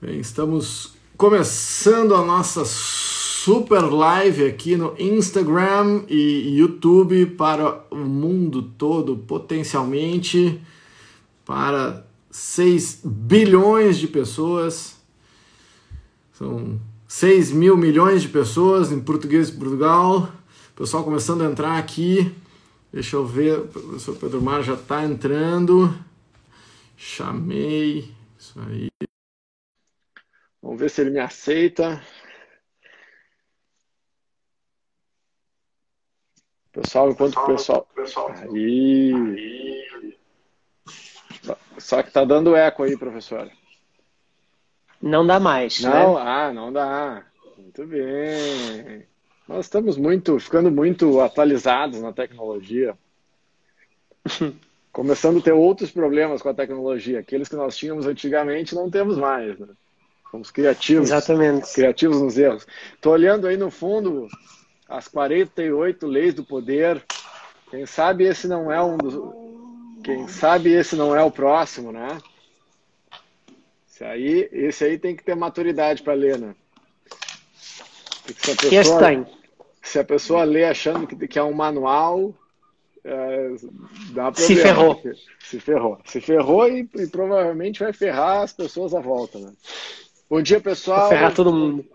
Bem, estamos começando a nossa super live aqui no Instagram e YouTube para o mundo todo, potencialmente para 6 bilhões de pessoas. São 6 mil milhões de pessoas em português de Portugal. O pessoal começando a entrar aqui. Deixa eu ver, o professor Pedro Mar já está entrando. Chamei. Isso aí. Vamos ver se ele me aceita. Pessoal, enquanto o pessoal. Aí. Só que tá dando eco aí, professor. Não dá mais. Não, né? ah, não dá. Muito bem. Nós estamos muito, ficando muito atualizados na tecnologia. Começando a ter outros problemas com a tecnologia. Aqueles que nós tínhamos antigamente não temos mais. Né? Somos criativos. Exatamente. Criativos nos erros. Estou olhando aí no fundo as 48 leis do poder. Quem sabe esse não é um dos. Quem sabe esse não é o próximo, né? Esse aí, esse aí tem que ter maturidade para ler, né? Se a pessoa, esse tem. Se a pessoa lê achando que, que é um manual, é, dá problema. Se ferrou. Se ferrou. Se ferrou e, e, provavelmente vai ferrar as pessoas à volta, né? Bom dia, pessoal. Ferrar todo mundo.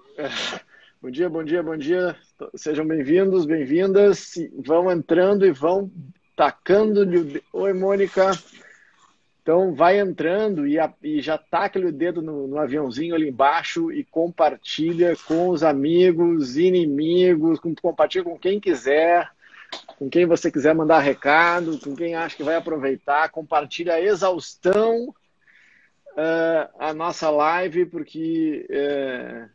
Bom dia, bom dia, bom dia. Sejam bem-vindos, bem-vindas. Vão entrando e vão tacando. Oi, Mônica. Então, vai entrando e, a, e já taca o dedo no, no, aviãozinho ali embaixo e compartilha com os amigos, inimigos, com, compartilha com quem quiser, com quem você quiser mandar recado, com quem acha que vai aproveitar. Compartilha a exaustão uh, a nossa live, porque uh,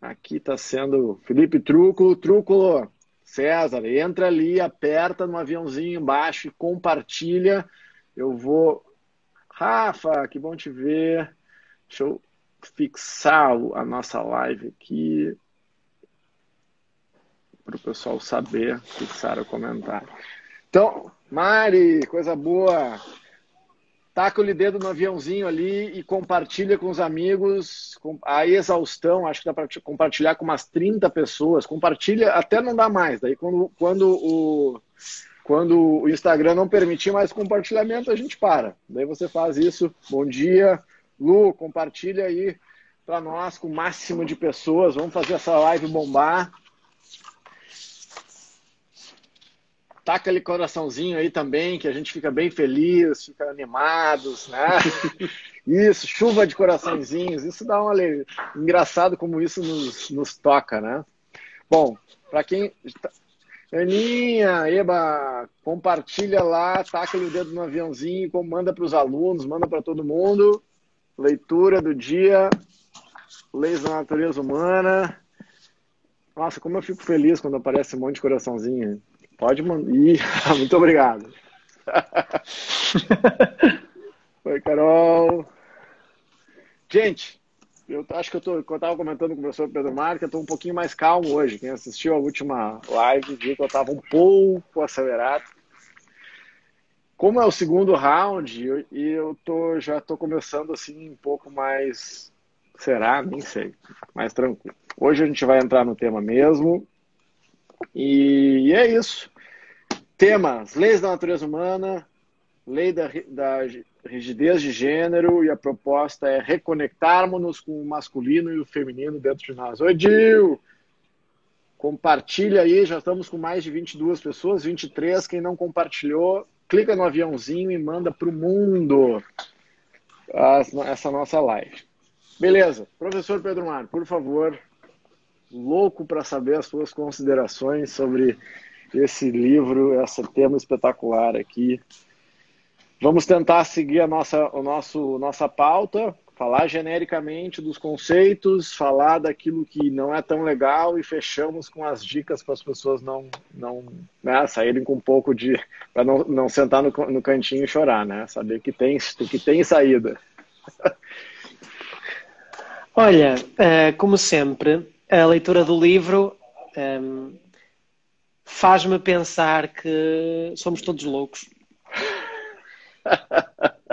aqui está sendo Felipe Trúculo. Trúculo, César, entra ali, aperta no aviãozinho embaixo e compartilha. Eu vou. Rafa, que bom te ver. Deixa eu fixar a nossa live aqui para o pessoal saber, fixar o comentário. Então, Mari, coisa boa taca o dedo no aviãozinho ali e compartilha com os amigos a exaustão. Acho que dá para compartilhar com umas 30 pessoas. Compartilha até não dá mais. Daí quando, quando, o, quando o Instagram não permitir mais compartilhamento, a gente para. Daí você faz isso. Bom dia, Lu, compartilha aí para nós com o máximo de pessoas. Vamos fazer essa live bombar. Taca aquele coraçãozinho aí também, que a gente fica bem feliz, fica animados, né? Isso, chuva de coraçõezinhos, isso dá uma alegria. Engraçado como isso nos, nos toca, né? Bom, para quem. Tá, Aninha, Eba, compartilha lá, taca o dedo no aviãozinho, manda para os alunos, manda para todo mundo. Leitura do dia, Leis da Natureza Humana. Nossa, como eu fico feliz quando aparece um monte de coraçãozinho. Pode mandar. muito obrigado. Oi, Carol. Gente, eu acho que eu, tô, eu tava comentando com o professor Pedro Marques, eu estou um pouquinho mais calmo hoje. Quem assistiu a última live viu que eu estava um pouco acelerado. Como é o segundo round, eu, e eu tô, já estou começando assim um pouco mais. Será? Nem sei. Mais tranquilo. Hoje a gente vai entrar no tema mesmo. E é isso. Temas: leis da natureza humana, lei da, da rigidez de gênero, e a proposta é reconectarmos-nos com o masculino e o feminino dentro de nós. Oi, Dil! Compartilha aí, já estamos com mais de 22 pessoas, 23. Quem não compartilhou, clica no aviãozinho e manda para o mundo essa nossa live. Beleza. Professor Pedro Mar, por favor, louco para saber as suas considerações sobre esse livro, esse tema espetacular aqui. Vamos tentar seguir a nossa, o nosso, nossa pauta, falar genericamente dos conceitos, falar daquilo que não é tão legal e fechamos com as dicas para as pessoas não, não né, saírem com um pouco de. para não, não sentar no, no cantinho e chorar, né? Saber que tem, que tem saída. Olha, eh, como sempre, a leitura do livro um, faz-me pensar que somos todos loucos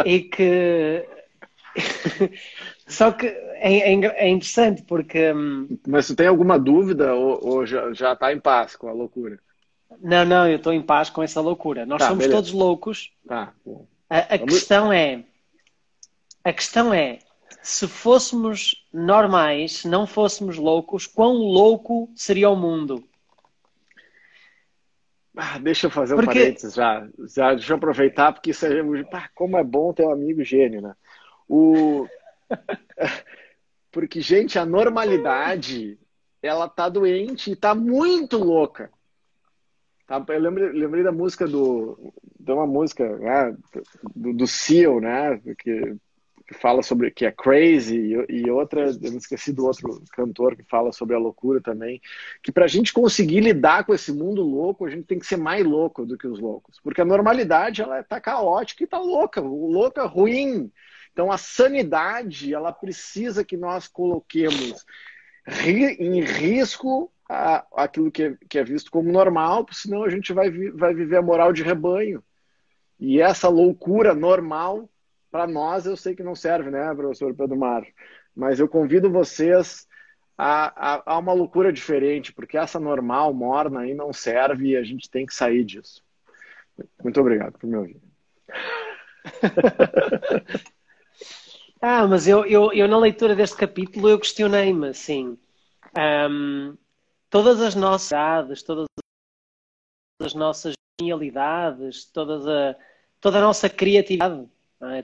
e que Só que é, é, é, interessante porque. Hum, Mas tu tem alguma dúvida ou, ou já está em paz com a loucura? Não, não, eu estou em paz com essa loucura. Nós tá, somos beleza. todos loucos. Tá. A, a questão é. A questão é, se fôssemos normais, se não fôssemos loucos, quão louco seria o mundo? Ah, deixa eu fazer um porque... parênteses já, já. Deixa eu aproveitar, porque isso é, pá, como é bom ter um amigo gênio, né? O... porque, gente, a normalidade, ela tá doente e tá muito louca. Tá? Eu lembrei, lembrei da música do. De uma música né, do, do Seal, né? Que que fala sobre que é crazy e, outra eu não esqueci do outro cantor que fala sobre a loucura também que para a gente conseguir lidar com esse mundo louco a gente tem que ser mais louco do que os loucos. Porque a normalidade ela está caótica e está louca. O louco é ruim. Então a sanidade ela precisa que nós coloquemos em risco aquilo que é, que é visto como normal senão a gente vai, vai viver a moral de rebanho. E essa loucura normal para nós eu sei que não serve, né, professor Pedro Mar? Mas eu convido vocês a, a, a, uma loucura diferente, porque essa normal, morna aí não serve e a gente tem que sair disso. Muito obrigado por me ouvir. ah, mas eu, eu, eu na leitura deste capítulo eu questionei-me assim. Um, todas as nossas todas as nossas genialidades, todas a, toda a nossa criatividade, é?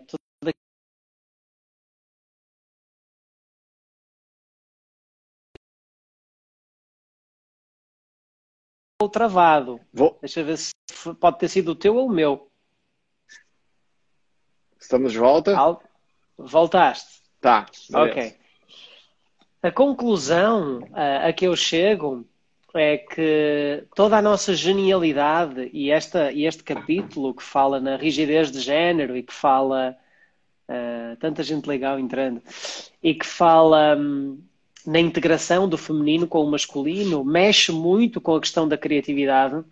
Travado. Vou... Deixa eu ver se pode ter sido o teu ou o meu. Estamos de volta? Voltaste. Tá. Beleza. Ok. A conclusão a, a que eu chego é que toda a nossa genialidade e, esta, e este capítulo que fala na rigidez de género e que fala uh, tanta gente legal entrando e que fala um, na integração do feminino com o masculino mexe muito com a questão da criatividade,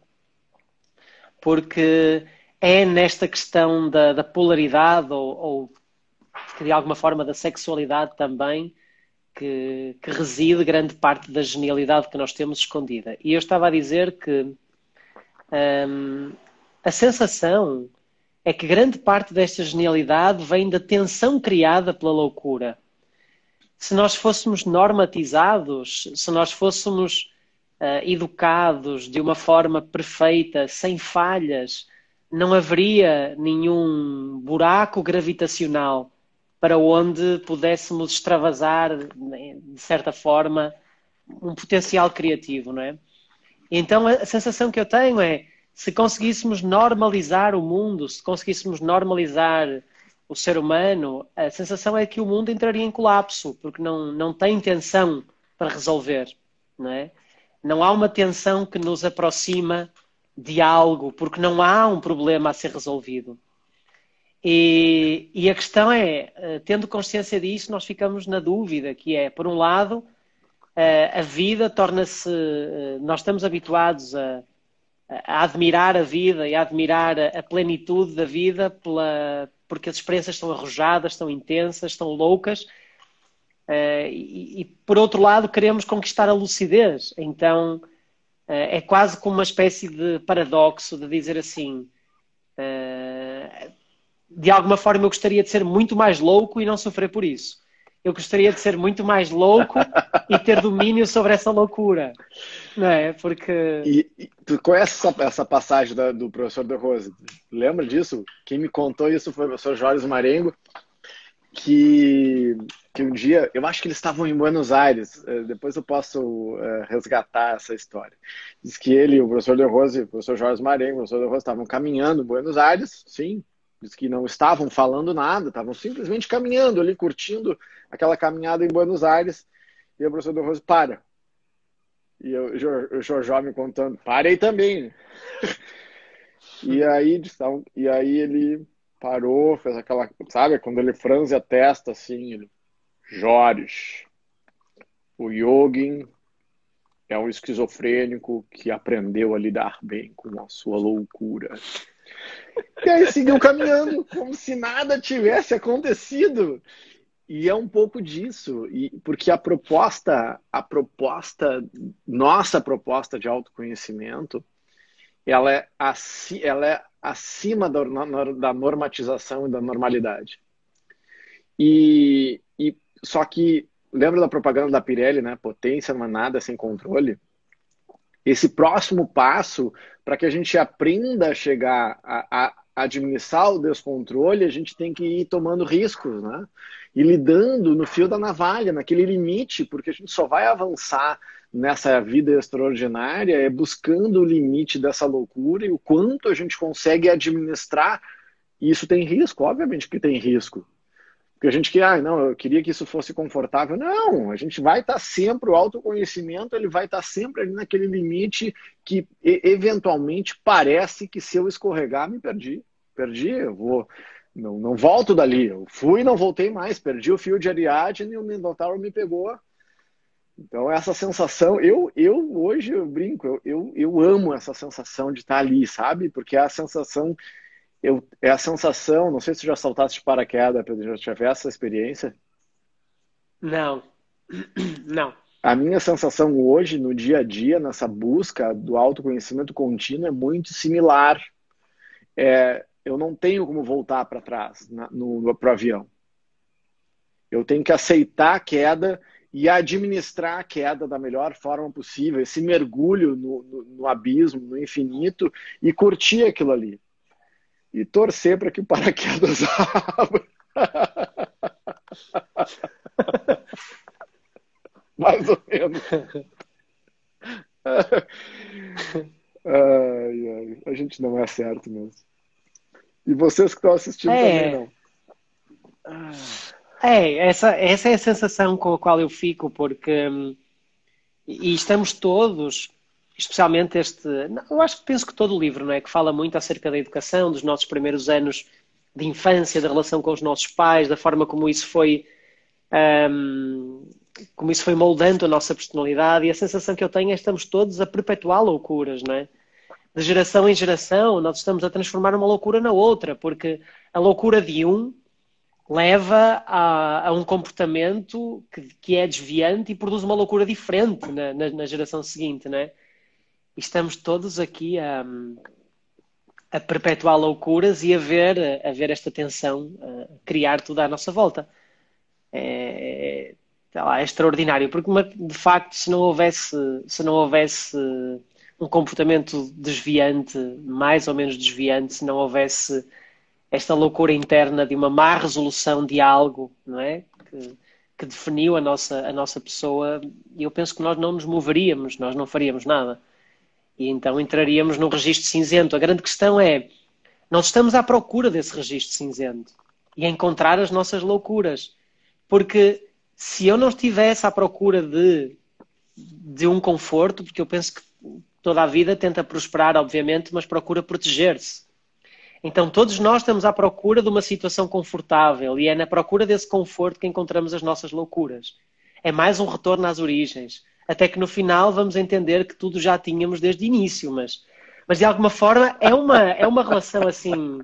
porque é nesta questão da, da polaridade ou, ou, de alguma forma da sexualidade também que, que, reside grande parte da genialidade que nós temos escondida. E eu estava a dizer que hum, a sensação é que grande parte desta genialidade vem da tensão criada pela loucura se nós fôssemos normatizados, se nós fôssemos uh, educados de uma forma perfeita, sem falhas, não haveria nenhum buraco gravitacional para onde pudéssemos extravasar, de certa forma, um potencial criativo, não é? Então a sensação que eu tenho é se conseguíssemos normalizar o mundo, se conseguíssemos normalizar o ser humano, a sensação é que o mundo entraria em colapso, porque não, não tem tensão para resolver, não é? Não há uma tensão que nos aproxima de algo, porque não há um problema a ser resolvido. E, e a questão é, eh, tendo consciência disso, nós ficamos na dúvida, que é, por um lado, eh, a vida torna-se. Eh, nós estamos habituados a, a admirar a vida e a admirar a plenitude da vida pela, porque as experiências estão arrojadas, estão intensas, estão loucas. Uh, e, e, por outro lado, queremos conquistar a lucidez. Então, uh, é quase como uma espécie de paradoxo de dizer assim: uh, de alguma forma, eu gostaria de ser muito mais louco e não sofrer por isso. Eu gostaria de ser muito mais louco e ter domínio sobre essa loucura. Não é? Porque. E, e tu conhece essa, essa passagem da, do professor De Rose? Lembra disso? Quem me contou isso foi o professor Jorge Marengo, que, que um dia, eu acho que eles estavam em Buenos Aires, eh, depois eu posso uh, resgatar essa história. Diz que ele, o professor De Rose, o professor Jorge Marengo, o professor De Rose estavam caminhando em Buenos Aires, sim, diz que não estavam falando nada, estavam simplesmente caminhando ali, curtindo aquela caminhada em Buenos Aires, e o professor De Rose para. E eu, o Jorjó me contando, parei também. e aí, e aí ele parou, fez aquela, sabe, quando ele franze a testa assim, ele, Jorge, o Yogin é um esquizofrênico que aprendeu a lidar bem com a sua loucura. E aí seguiu caminhando, como se nada tivesse acontecido. e é um pouco disso, e porque a proposta, a proposta, nossa proposta de autoconhecimento, ela é, ela é acima da, da normatização e da normalidade. E, e só que lembra da propaganda da Pirelli, né? Potência não é nada sem controle. Esse próximo passo para que a gente aprenda a chegar a, a administrar o descontrole, a gente tem que ir tomando riscos, né? E lidando no fio da navalha, naquele limite, porque a gente só vai avançar nessa vida extraordinária é buscando o limite dessa loucura e o quanto a gente consegue administrar. E isso tem risco, obviamente que tem risco. Porque a gente quer, ah, não, eu queria que isso fosse confortável. Não, a gente vai estar sempre, o autoconhecimento, ele vai estar sempre ali naquele limite que eventualmente parece que se eu escorregar, me perdi. Perdi, eu vou, não, não volto dali. Eu fui e não voltei mais. Perdi o fio de Ariadne e o Minotauro me pegou. Então, essa sensação, eu, eu hoje eu brinco, eu, eu, eu amo essa sensação de estar ali, sabe? Porque é a sensação eu, é a sensação, não sei se já saltaste de paraquedas, Pedro, já tivesse essa experiência? Não, não. A minha sensação hoje, no dia a dia, nessa busca do autoconhecimento contínuo, é muito similar. É, eu não tenho como voltar para trás na, no, pro avião. Eu tenho que aceitar a queda e administrar a queda da melhor forma possível, esse mergulho no, no, no abismo, no infinito, e curtir aquilo ali e torcer para que o paraquedas abra. Mais ou menos. Ai, ai, a gente não é certo mesmo. E vocês que estão assistindo é. também não. É, essa, essa é a sensação com a qual eu fico, porque hum, e estamos todos especialmente este. Eu acho que penso que todo o livro, não é? Que fala muito acerca da educação, dos nossos primeiros anos de infância, da relação com os nossos pais, da forma como isso foi. Um, como isso foi moldando a nossa personalidade, e a sensação que eu tenho é que estamos todos a perpetuar loucuras, não é? De geração em geração, nós estamos a transformar uma loucura na outra, porque a loucura de um leva a, a um comportamento que, que, é desviante e produz uma loucura diferente na, na, na geração seguinte, não é? Estamos todos aqui a, a perpetuar loucuras e a ver, a ver esta tensão a criar tudo à nossa volta. É, lá, é extraordinário, porque de facto se não houvesse, se não houvesse um comportamento desviante, mais ou menos desviante, se não houvesse esta loucura interna de uma má resolução de algo, não é? Que, que definiu a nossa, a nossa pessoa, eu penso que nós não nos moveríamos, nós não faríamos nada. E então entraríamos no registro cinzento. A grande questão é, nós estamos à procura desse registro cinzento e encontrar as nossas loucuras. Porque se eu não estivesse à procura de, de um conforto, porque eu penso que toda a vida tenta prosperar, obviamente, mas procura proteger-se. Então, todos nós estamos à procura de uma situação confortável e é na procura desse conforto que encontramos as nossas loucuras. É mais um retorno às origens até que no final vamos entender que tudo já tínhamos desde o início, mas, mas de alguma forma é uma, é uma relação assim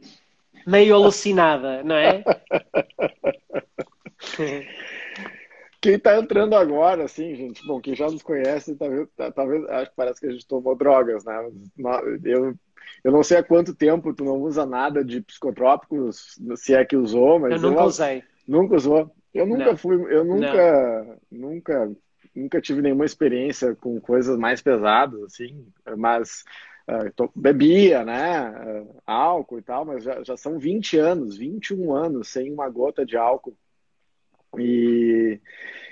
meio alucinada, não é? Quem está entrando agora, assim, gente, bom, quem já nos conhece, talvez, talvez acho que parece que a gente tomou drogas, né? Eu, eu não sei há quanto tempo tu não usa nada de psicotrópicos, se é que usou, mas eu nunca eu, usei. Nunca usou. Eu nunca não. fui, eu nunca, não. nunca nunca tive nenhuma experiência com coisas mais pesadas, assim, mas uh, tô, bebia, né, uh, álcool e tal, mas já, já são 20 anos, 21 anos sem uma gota de álcool. E,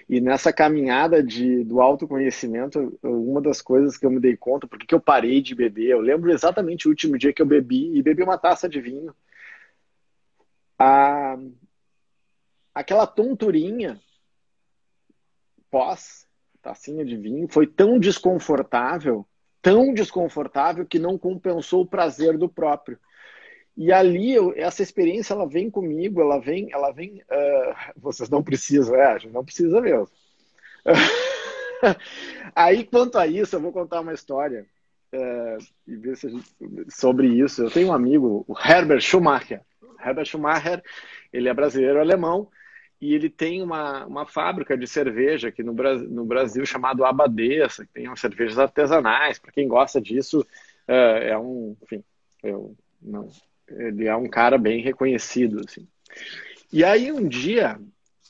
e nessa caminhada de, do autoconhecimento, uma das coisas que eu me dei conta, porque que eu parei de beber, eu lembro exatamente o último dia que eu bebi, e bebi uma taça de vinho. A, aquela tonturinha pós tacinha de vinho, foi tão desconfortável, tão desconfortável que não compensou o prazer do próprio. E ali eu, essa experiência ela vem comigo, ela vem, ela vem. Uh, vocês não precisam, é, não precisa mesmo. Aí quanto a isso, eu vou contar uma história uh, e ver se gente, sobre isso. Eu tenho um amigo, o Herbert Schumacher. Herbert Schumacher, ele é brasileiro alemão e ele tem uma, uma fábrica de cerveja aqui no, no Brasil chamado Abadesa, que tem cervejas artesanais. Para quem gosta disso, é, é um, enfim, eu, não, ele é um cara bem reconhecido, assim. E aí um dia,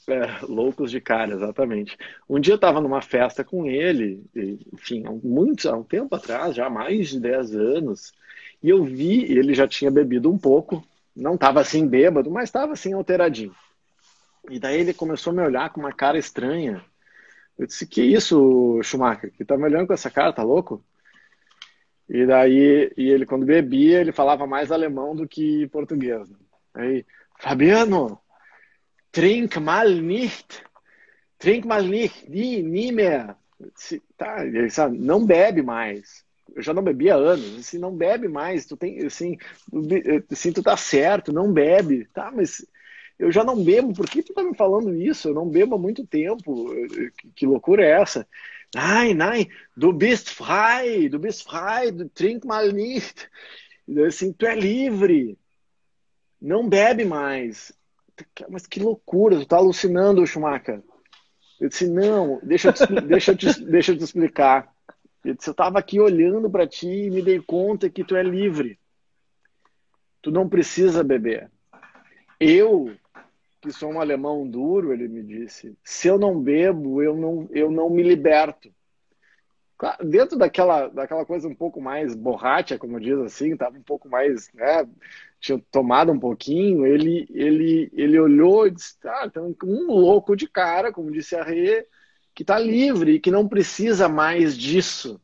é, loucos de cara, exatamente. Um dia eu estava numa festa com ele, enfim, há, muito, há um tempo atrás, já há mais de 10 anos, e eu vi, ele já tinha bebido um pouco, não estava assim bêbado, mas estava assim alteradinho. E daí ele começou a me olhar com uma cara estranha. Eu disse, que isso, Schumacher? Que tá me olhando com essa cara, tá louco? E daí, e ele quando bebia, ele falava mais alemão do que português. Né? Aí, Fabiano, trink mal nicht. Trink mal nicht, nie, nie mehr. Disse, tá, ele sabe, não bebe mais. Eu já não bebia há anos, assim, não bebe mais, tu tem, assim, assim, tu tá certo, não bebe. Tá, mas eu já não bebo, por que tu tá me falando isso? Eu não bebo há muito tempo. Que, loucura é essa? Nein, nein, du bist frei, du bist frei, du trink mal nicht. Assim, tu é livre. Não bebe mais. Mas que loucura, tu tá alucinando, Schumacher. Eu disse, não, deixa eu te, deixa eu te, deixa eu te explicar. Eu disse, eu tava aqui olhando para ti e me dei conta que tu é livre. Tu não precisa beber. Eu que sou um alemão duro, ele me disse, se eu não bebo, eu não, eu não me liberto. Dentro daquela, daquela coisa um pouco mais borracha, como diz assim, estava um pouco mais, né, tinha tomado um pouquinho, ele, ele, ele olhou e disse, ah, tem um louco de cara, como disse a Rê, que está livre e que não precisa mais disso.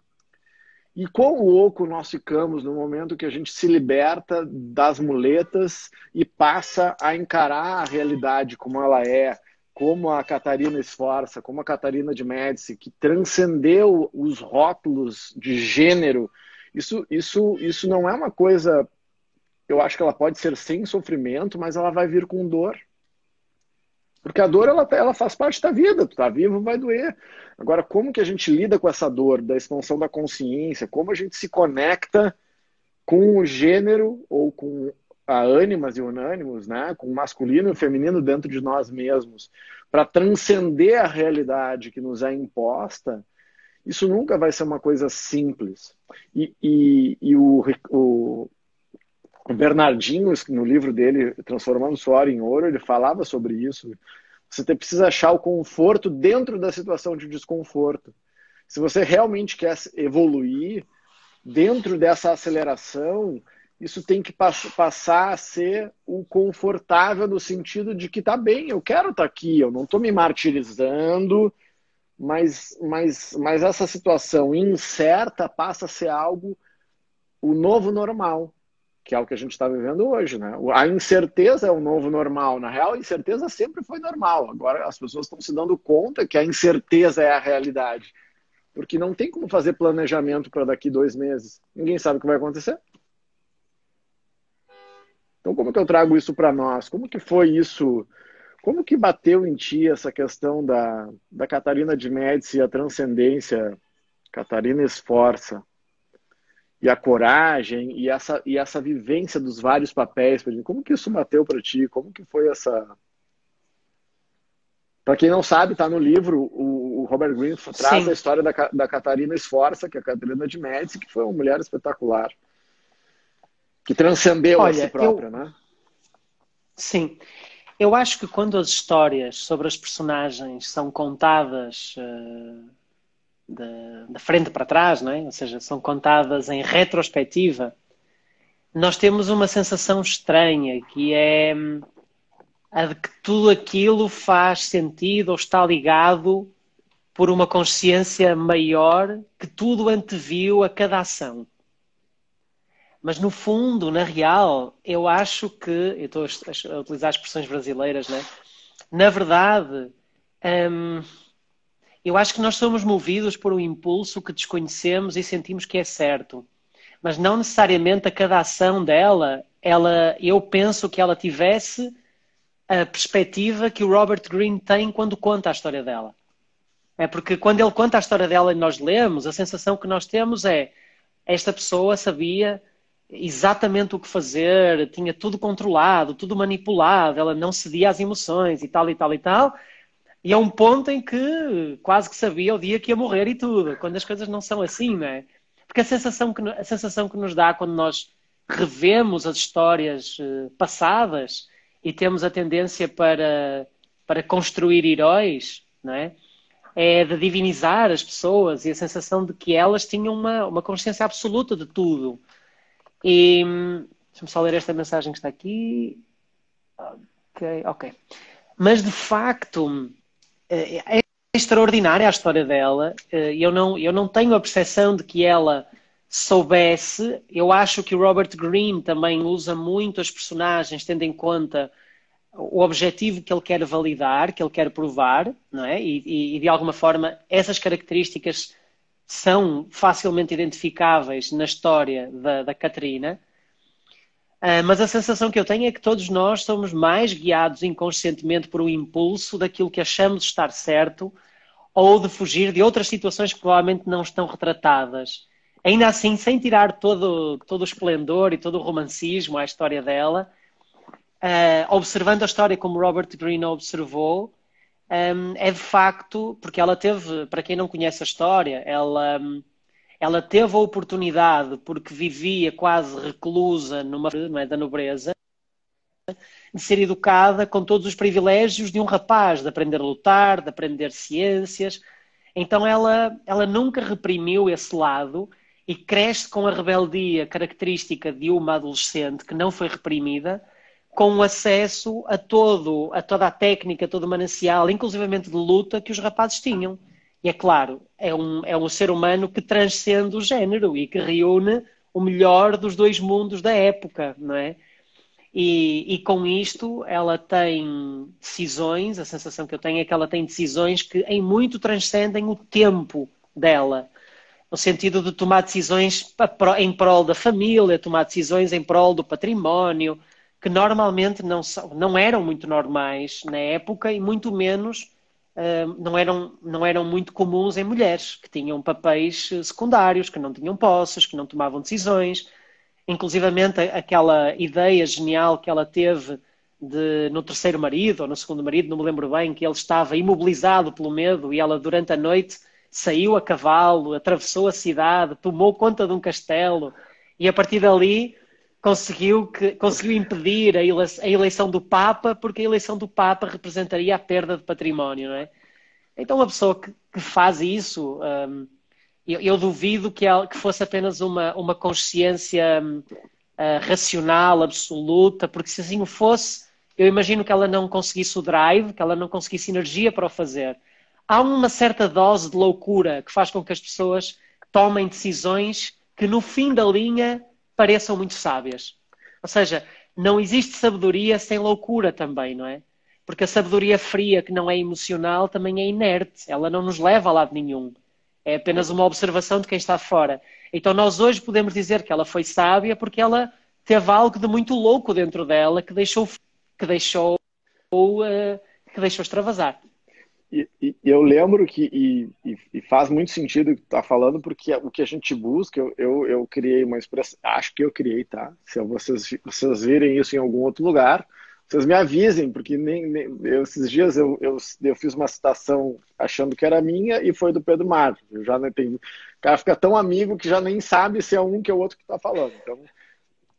E quão louco nós ficamos no momento que a gente se liberta das muletas e passa a encarar a realidade como ela é, como a Catarina Esforça, como a Catarina de Médici, que transcendeu os rótulos de gênero. Isso, isso, isso não é uma coisa. Eu acho que ela pode ser sem sofrimento, mas ela vai vir com dor. Porque a dor, ela, ela faz parte da vida. Tu tá vivo, vai doer. Agora, como que a gente lida com essa dor da expansão da consciência? Como a gente se conecta com o gênero ou com a ânimas e unânimos, né? com o masculino e o feminino dentro de nós mesmos, para transcender a realidade que nos é imposta, isso nunca vai ser uma coisa simples. E, e, e o, o, o Bernardinho, no livro dele, Transformando Suor em Ouro, ele falava sobre isso. Você precisa achar o conforto dentro da situação de desconforto. Se você realmente quer evoluir dentro dessa aceleração, isso tem que pass passar a ser o confortável no sentido de que tá bem, eu quero estar tá aqui, eu não estou me martirizando, mas, mas, mas essa situação incerta passa a ser algo o novo normal que é o que a gente está vivendo hoje, né? A incerteza é o novo normal. Na real, a incerteza sempre foi normal. Agora as pessoas estão se dando conta que a incerteza é a realidade, porque não tem como fazer planejamento para daqui dois meses. Ninguém sabe o que vai acontecer. Então, como que eu trago isso para nós? Como que foi isso? Como que bateu em ti essa questão da, da Catarina de Médici e a transcendência? Catarina esforça e a coragem e essa, e essa vivência dos vários papéis. Como que isso bateu para ti? Como que foi essa... Para quem não sabe, está no livro, o, o Robert Greene traz Sim. a história da, da Catarina Esforça, que é a Catarina de Médici, que foi uma mulher espetacular. Que transcendeu Olha, a si própria, eu... né? Sim. Eu acho que quando as histórias sobre as personagens são contadas... Uh de frente para trás, não é? ou seja, são contadas em retrospectiva, nós temos uma sensação estranha que é hum, a de que tudo aquilo faz sentido ou está ligado por uma consciência maior que tudo anteviu a cada ação. Mas no fundo, na real, eu acho que, eu estou a utilizar expressões brasileiras, né? na verdade, hum, eu acho que nós somos movidos por um impulso que desconhecemos e sentimos que é certo. Mas não necessariamente a cada ação dela, ela, eu penso que ela tivesse a perspectiva que o Robert Greene tem quando conta a história dela. É porque quando ele conta a história dela e nós lemos, a sensação que nós temos é esta pessoa sabia exatamente o que fazer, tinha tudo controlado, tudo manipulado, ela não cedia às emoções e tal e tal e tal. E a um ponto em que quase que sabia o dia que ia morrer e tudo, quando as coisas não são assim, não é? Porque a sensação que, a sensação que nos dá quando nós revemos as histórias eh, passadas e temos a tendência para, para construir heróis, não é? É de divinizar as pessoas e a sensação de que elas tinham uma, uma consciência absoluta de tudo. E deixa-me só ler esta mensagem que está aqui. Ok, ok. Mas de facto é, é extraordinária a história dela. Eh, eu não, eu não tenho a percepção de que ela soubesse. Eu acho que o Robert Greene também usa muito as personagens, tendo em conta o objetivo que ele quer validar, que ele quer provar, não é? E, e, de alguma forma essas características são facilmente identificáveis na história da, da Catarina. Uh, mas a sensação que eu tenho é que todos nós somos mais guiados inconscientemente por um impulso daquilo que achamos estar certo ou de fugir de outras situações que provavelmente não estão retratadas. Ainda assim, sem tirar todo, todo o esplendor e todo o romancismo à história dela, uh, observando a história como Robert Greene observou, um, é de facto, porque ela teve, para quem não conhece a história, ela, ela teve a oportunidade, porque vivia quase reclusa numa é, da nobreza, de ser educada com todos os privilégios de um rapaz, de aprender a lutar, de aprender ciências. Então ela, ela nunca reprimiu esse lado e cresce com a rebeldia característica de uma adolescente que não foi reprimida, com acesso a todo, a toda a técnica, todo o manancial, inclusivamente de luta, que os rapazes tinham. E é claro, é um, é um ser humano que transcende o género e que reúne o melhor dos dois mundos da época, não é? E, e, com isto ela tem decisões, a sensação que eu tenho é que ela tem decisões que em muito transcendem o tempo dela. No sentido de tomar decisões em prol da família, tomar decisões em prol do património, que normalmente não, são, não eram muito normais na época e muito menos não, eram, não eram muito comuns em mulheres, que tinham papéis secundários, que não tinham posses, que não tomavam decisões. Inclusivamente aquela ideia genial que ela teve de, no terceiro marido ou no segundo marido, não me lembro bem, que ele estava imobilizado pelo medo e ela durante a noite saiu a cavalo, atravessou a cidade, tomou conta de um castelo e a partir dali conseguiu, que, conseguiu impedir a eleição do Papa, porque a eleição do Papa representaria a perda de património, não é? Então, uma pessoa que, que faz isso, um, eu, eu, duvido que, ela, que fosse apenas uma, uma consciência um, uh, racional, absoluta, porque se assim o fosse, eu imagino que ela não conseguisse o drive, que ela não conseguisse energia para o fazer. Há uma certa dose de loucura que faz com que as pessoas tomem decisões que, no fim da linha, pareçam muito sábias. Ou seja, não existe sabedoria sem loucura também, não é? Porque a sabedoria fria, que não é emocional, também é inerte. Ela não nos leva a lado nenhum. É apenas uma observação de quem está fora. Então nós hoje podemos dizer que ela foi sábia porque ela teve algo de muito louco dentro dela que deixou que deixou uh, que deixou extravasar. E, e, eu lembro que, e, e, faz muito sentido que tá falando, porque o que a gente busca, eu, eu, eu criei uma expressão, acho que eu criei, tá? Se vocês, vocês virem isso em algum outro lugar, vocês me avisem, porque nem, nem eu, esses dias eu, eu, eu fiz uma citação achando que era minha e foi do Pedro Mar. Eu já não entendi. O cara fica tão amigo que já nem sabe se é um que é o outro que está falando. Então, de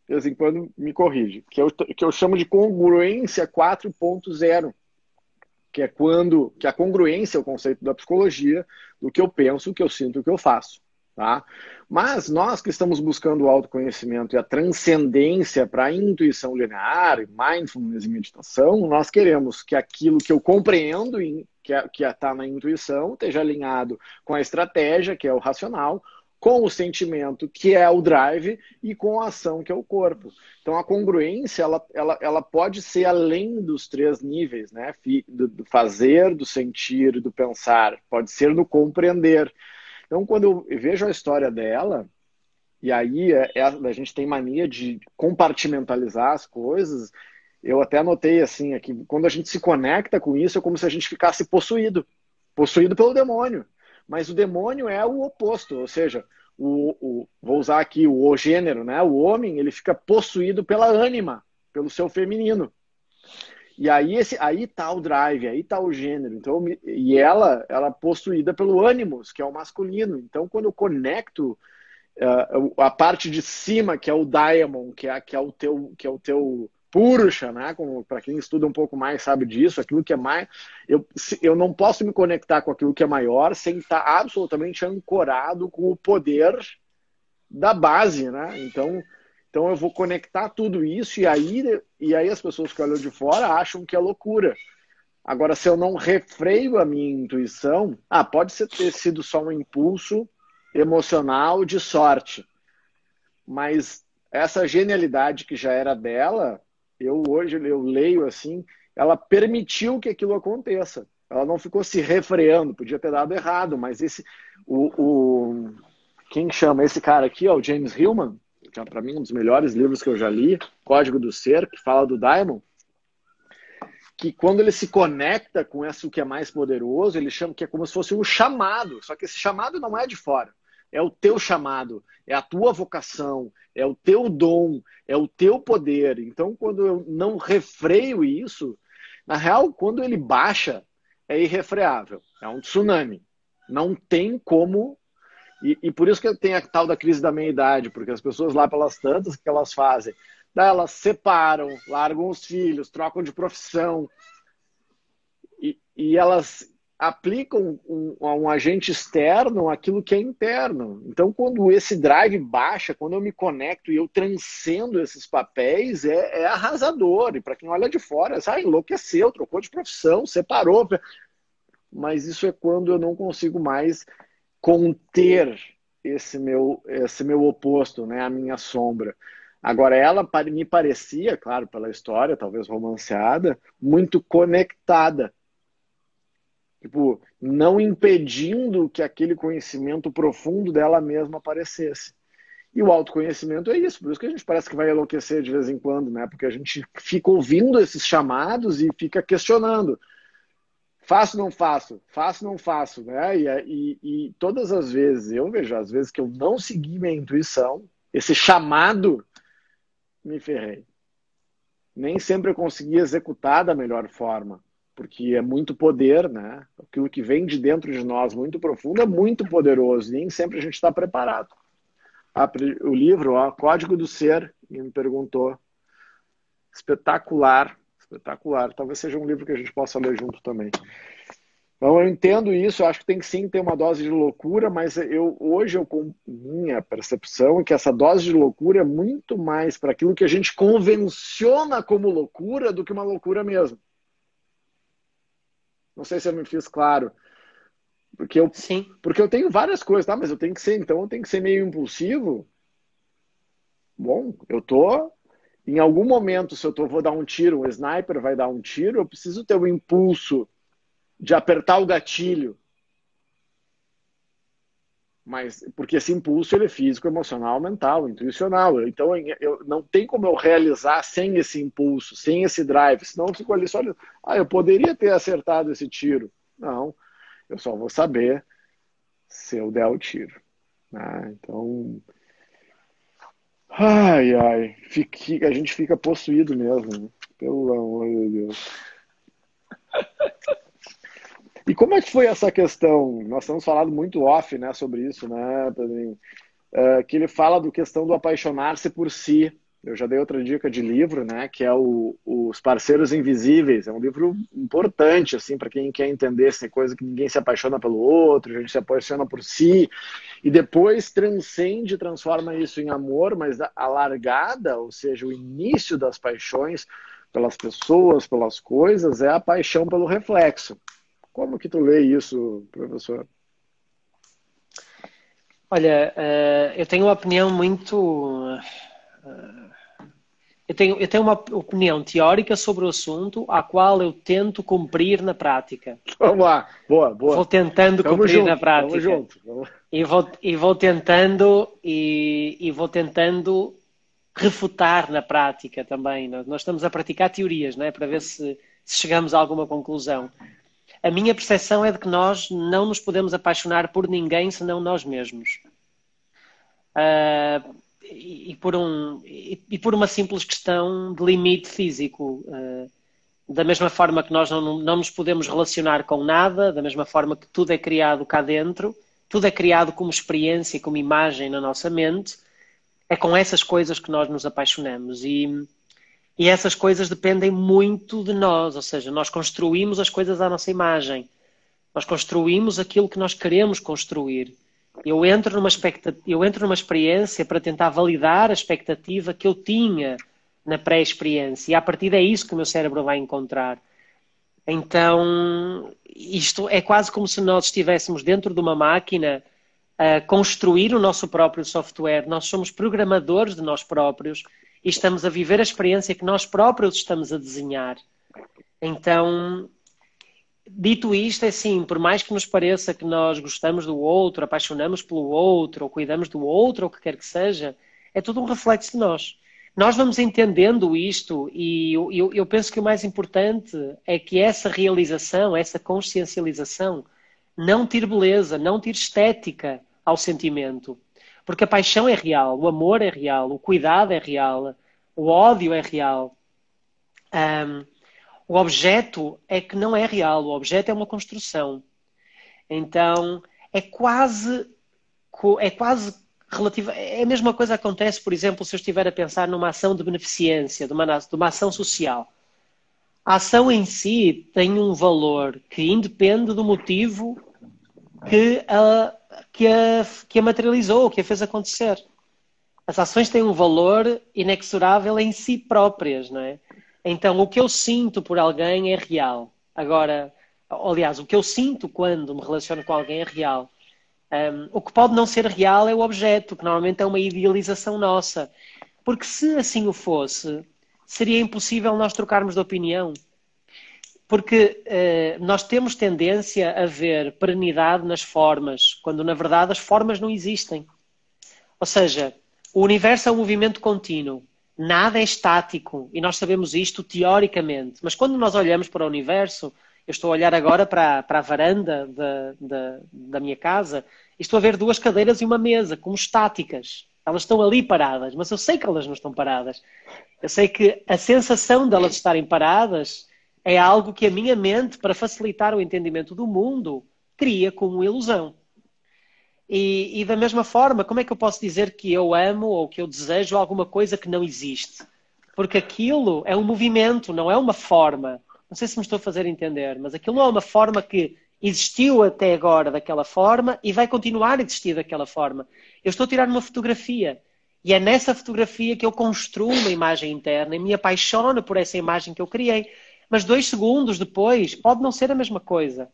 vez em quando me corrige. Que eu, que eu chamo de congruência 4.0 que é quando que a congruência é o conceito da psicologia do que eu penso, o que eu sinto, o que eu faço. Tá? Mas nós que estamos buscando o autoconhecimento e a transcendência para a intuição linear, mindfulness e meditação, nós queremos que aquilo que eu compreendo, que é, está na intuição, esteja alinhado com a estratégia, que é o racional, com o sentimento, que é o drive, e com a ação, que é o corpo. Então, a congruência, ela, ela, ela pode ser além dos três níveis, né? Do, do fazer, do sentir, do pensar. Pode ser no compreender. Então, quando eu vejo a história dela, e aí é, é, a gente tem mania de compartimentalizar as coisas, eu até anotei assim, aqui, quando a gente se conecta com isso, é como se a gente ficasse possuído. Possuído pelo demônio. Mas o demônio é o oposto, ou seja, o, o, vou usar aqui o, o gênero, né? O homem ele fica possuído pela ânima, pelo seu feminino. E aí esse, aí tá o drive, aí tá o gênero. Então e ela, ela é possuída pelo ânimos, que é o masculino. Então quando eu conecto uh, a parte de cima, que é o diamond, que é, que é o teu, que é o teu Purusha, né? Para quem estuda um pouco mais sabe disso, aquilo que é mais. Eu, eu não posso me conectar com aquilo que é maior sem estar absolutamente ancorado com o poder da base, né? Então, então eu vou conectar tudo isso e aí, e aí as pessoas que olham de fora acham que é loucura. Agora, se eu não refreio a minha intuição, ah, pode ser, ter sido só um impulso emocional de sorte, mas essa genialidade que já era dela eu hoje eu leio assim, ela permitiu que aquilo aconteça. Ela não ficou se refreando, podia ter dado errado, mas esse o, o quem chama esse cara aqui, ó, o James Hillman, que é para mim um dos melhores livros que eu já li, Código do Ser, que fala do Diamond, que quando ele se conecta com isso que é mais poderoso, ele chama que é como se fosse um chamado, só que esse chamado não é de fora é o teu chamado, é a tua vocação, é o teu dom, é o teu poder. Então, quando eu não refreio isso, na real, quando ele baixa, é irrefreável, é um tsunami. Não tem como. E, e por isso que tem a tal da crise da meia-idade, porque as pessoas lá pelas tantas, que elas fazem? Daí elas separam, largam os filhos, trocam de profissão. E, e elas aplicam um, a um agente externo aquilo que é interno. Então, quando esse drive baixa, quando eu me conecto e eu transcendo esses papéis, é, é arrasador. E para quem olha de fora, ah, enlouqueceu, trocou de profissão, separou. Mas isso é quando eu não consigo mais conter esse meu, esse meu oposto, né, a minha sombra. Agora, ela me parecia, claro, pela história, talvez romanceada, muito conectada Tipo, não impedindo que aquele conhecimento profundo dela mesma aparecesse. E o autoconhecimento é isso, por isso que a gente parece que vai enlouquecer de vez em quando, né? Porque a gente fica ouvindo esses chamados e fica questionando. Faço, não faço, faço, não faço, né? E, e, e todas as vezes, eu vejo, às vezes que eu não segui minha intuição, esse chamado, me ferrei. Nem sempre eu consegui executar da melhor forma porque é muito poder, né? Aquilo que vem de dentro de nós, muito profundo, é muito poderoso. Nem sempre a gente está preparado. O livro, ó, Código do Ser, me perguntou. Espetacular, espetacular. Talvez seja um livro que a gente possa ler junto também. Então eu entendo isso, eu acho que tem que sim ter uma dose de loucura, mas eu hoje eu com minha percepção é que essa dose de loucura é muito mais para aquilo que a gente convenciona como loucura do que uma loucura mesmo. Não sei se eu me fiz claro. Porque eu, Sim. porque eu tenho várias coisas, tá? Mas eu tenho que ser, então, eu tenho que ser meio impulsivo. Bom, eu tô. Em algum momento, se eu tô, vou dar um tiro, um sniper vai dar um tiro, eu preciso ter o impulso de apertar o gatilho mas porque esse impulso ele é físico, emocional, mental, intuicional. Então eu, não tem como eu realizar sem esse impulso, sem esse drive. Senão eu fico ali só, ah, eu poderia ter acertado esse tiro. Não, eu só vou saber se eu der o tiro. Né? Então, ai, ai, fique, a gente fica possuído mesmo. Né? Pelo amor de Deus. E como é que foi essa questão? Nós temos falado muito off né, sobre isso, né, Pedrinho? Uh, que ele fala do questão do apaixonar-se por si. Eu já dei outra dica de livro, né, que é o, Os Parceiros Invisíveis. É um livro importante, assim, para quem quer entender essa coisa que ninguém se apaixona pelo outro, a gente se apaixona por si, e depois transcende, transforma isso em amor, mas a largada, ou seja, o início das paixões pelas pessoas, pelas coisas, é a paixão pelo reflexo. Como que tu lê isso, professor? Olha, uh, eu tenho uma opinião muito. Uh, eu, tenho, eu tenho uma opinião teórica sobre o assunto, a qual eu tento cumprir na prática. Vamos lá, boa, boa. Vou tentando Tamo cumprir junto, na prática. junto. Vamos. E vou, e vou tentando e, e vou tentando refutar na prática também. Nós estamos a praticar teorias, não é? Para ver se, se chegamos a alguma conclusão a minha percepção é de que nós não nos podemos apaixonar por ninguém senão nós mesmos. uh, e, por um, e, e, por uma simples questão de limite físico. Uh, da mesma forma que nós não, não nos podemos relacionar com nada, da mesma forma que tudo é criado cá dentro, tudo é criado como experiência, como imagem na nossa mente, é com essas coisas que nós nos apaixonamos. E, e essas coisas dependem muito de nós, ou seja, nós construímos as coisas à nossa imagem. Nós construímos aquilo que nós queremos construir. Eu entro numa, eu entro numa experiência para tentar validar a expectativa que eu tinha na pré-experiência. E a partir daí é isso que o meu cérebro vai encontrar. Então, isto é quase como se nós estivéssemos dentro de uma máquina a construir o nosso próprio software. Nós somos programadores de nós próprios e estamos a viver a experiência que nós próprios estamos a desenhar. Então, dito isto, é assim, por mais que nos pareça que nós gostamos do outro, apaixonamos pelo outro, ou cuidamos do outro, ou o que quer que seja, é tudo um reflexo de nós. Nós vamos entendendo isto e eu, eu, penso que o mais importante é que essa realização, essa consciencialização, não tire beleza, não tire estética ao sentimento. Porque a paixão é real, o amor é real, o cuidado é real, o ódio é real. Um, o objeto é que não é real, o objeto é uma construção. Então, é quase, é quase relativa. É a mesma coisa que acontece, por exemplo, se eu estiver a pensar numa ação de beneficência, de uma, de uma ação social. A ação em si tem um valor que independe do motivo que a, que a, que a materializou, que a fez acontecer. As ações têm um valor inexorável em si próprias, não é? Então, o que eu sinto por alguém é real. Agora, aliás, o que eu sinto quando me relaciono com alguém é real. Um, o que pode não ser real é o objeto, que normalmente é uma idealização nossa. Porque se assim o fosse, seria impossível nós trocarmos de opinião. Porque uh, nós temos tendência a ver perenidade nas formas, quando na verdade as formas não existem. Ou seja, o universo é um movimento contínuo. Nada é estático. E nós sabemos isto teoricamente. Mas quando nós olhamos para o universo, eu estou a olhar agora para, para a varanda da, da, da minha casa e estou a ver duas cadeiras e uma mesa, como estáticas. Elas estão ali paradas, mas eu sei que elas não estão paradas. Eu sei que a sensação de elas estarem paradas é algo que a minha mente, para facilitar o entendimento do mundo, cria como ilusão. E, e, da mesma forma, como é que eu posso dizer que eu amo ou que eu desejo alguma coisa que não existe? Porque aquilo é um movimento, não é uma forma. Não sei se me estou a fazer entender, mas aquilo não é uma forma que existiu até agora daquela forma e vai continuar a existir daquela forma. Eu estou a tirar uma fotografia e é nessa fotografia que eu construo uma imagem interna e me apaixono por essa imagem que eu criei. Mas dois segundos depois pode não ser a mesma coisa.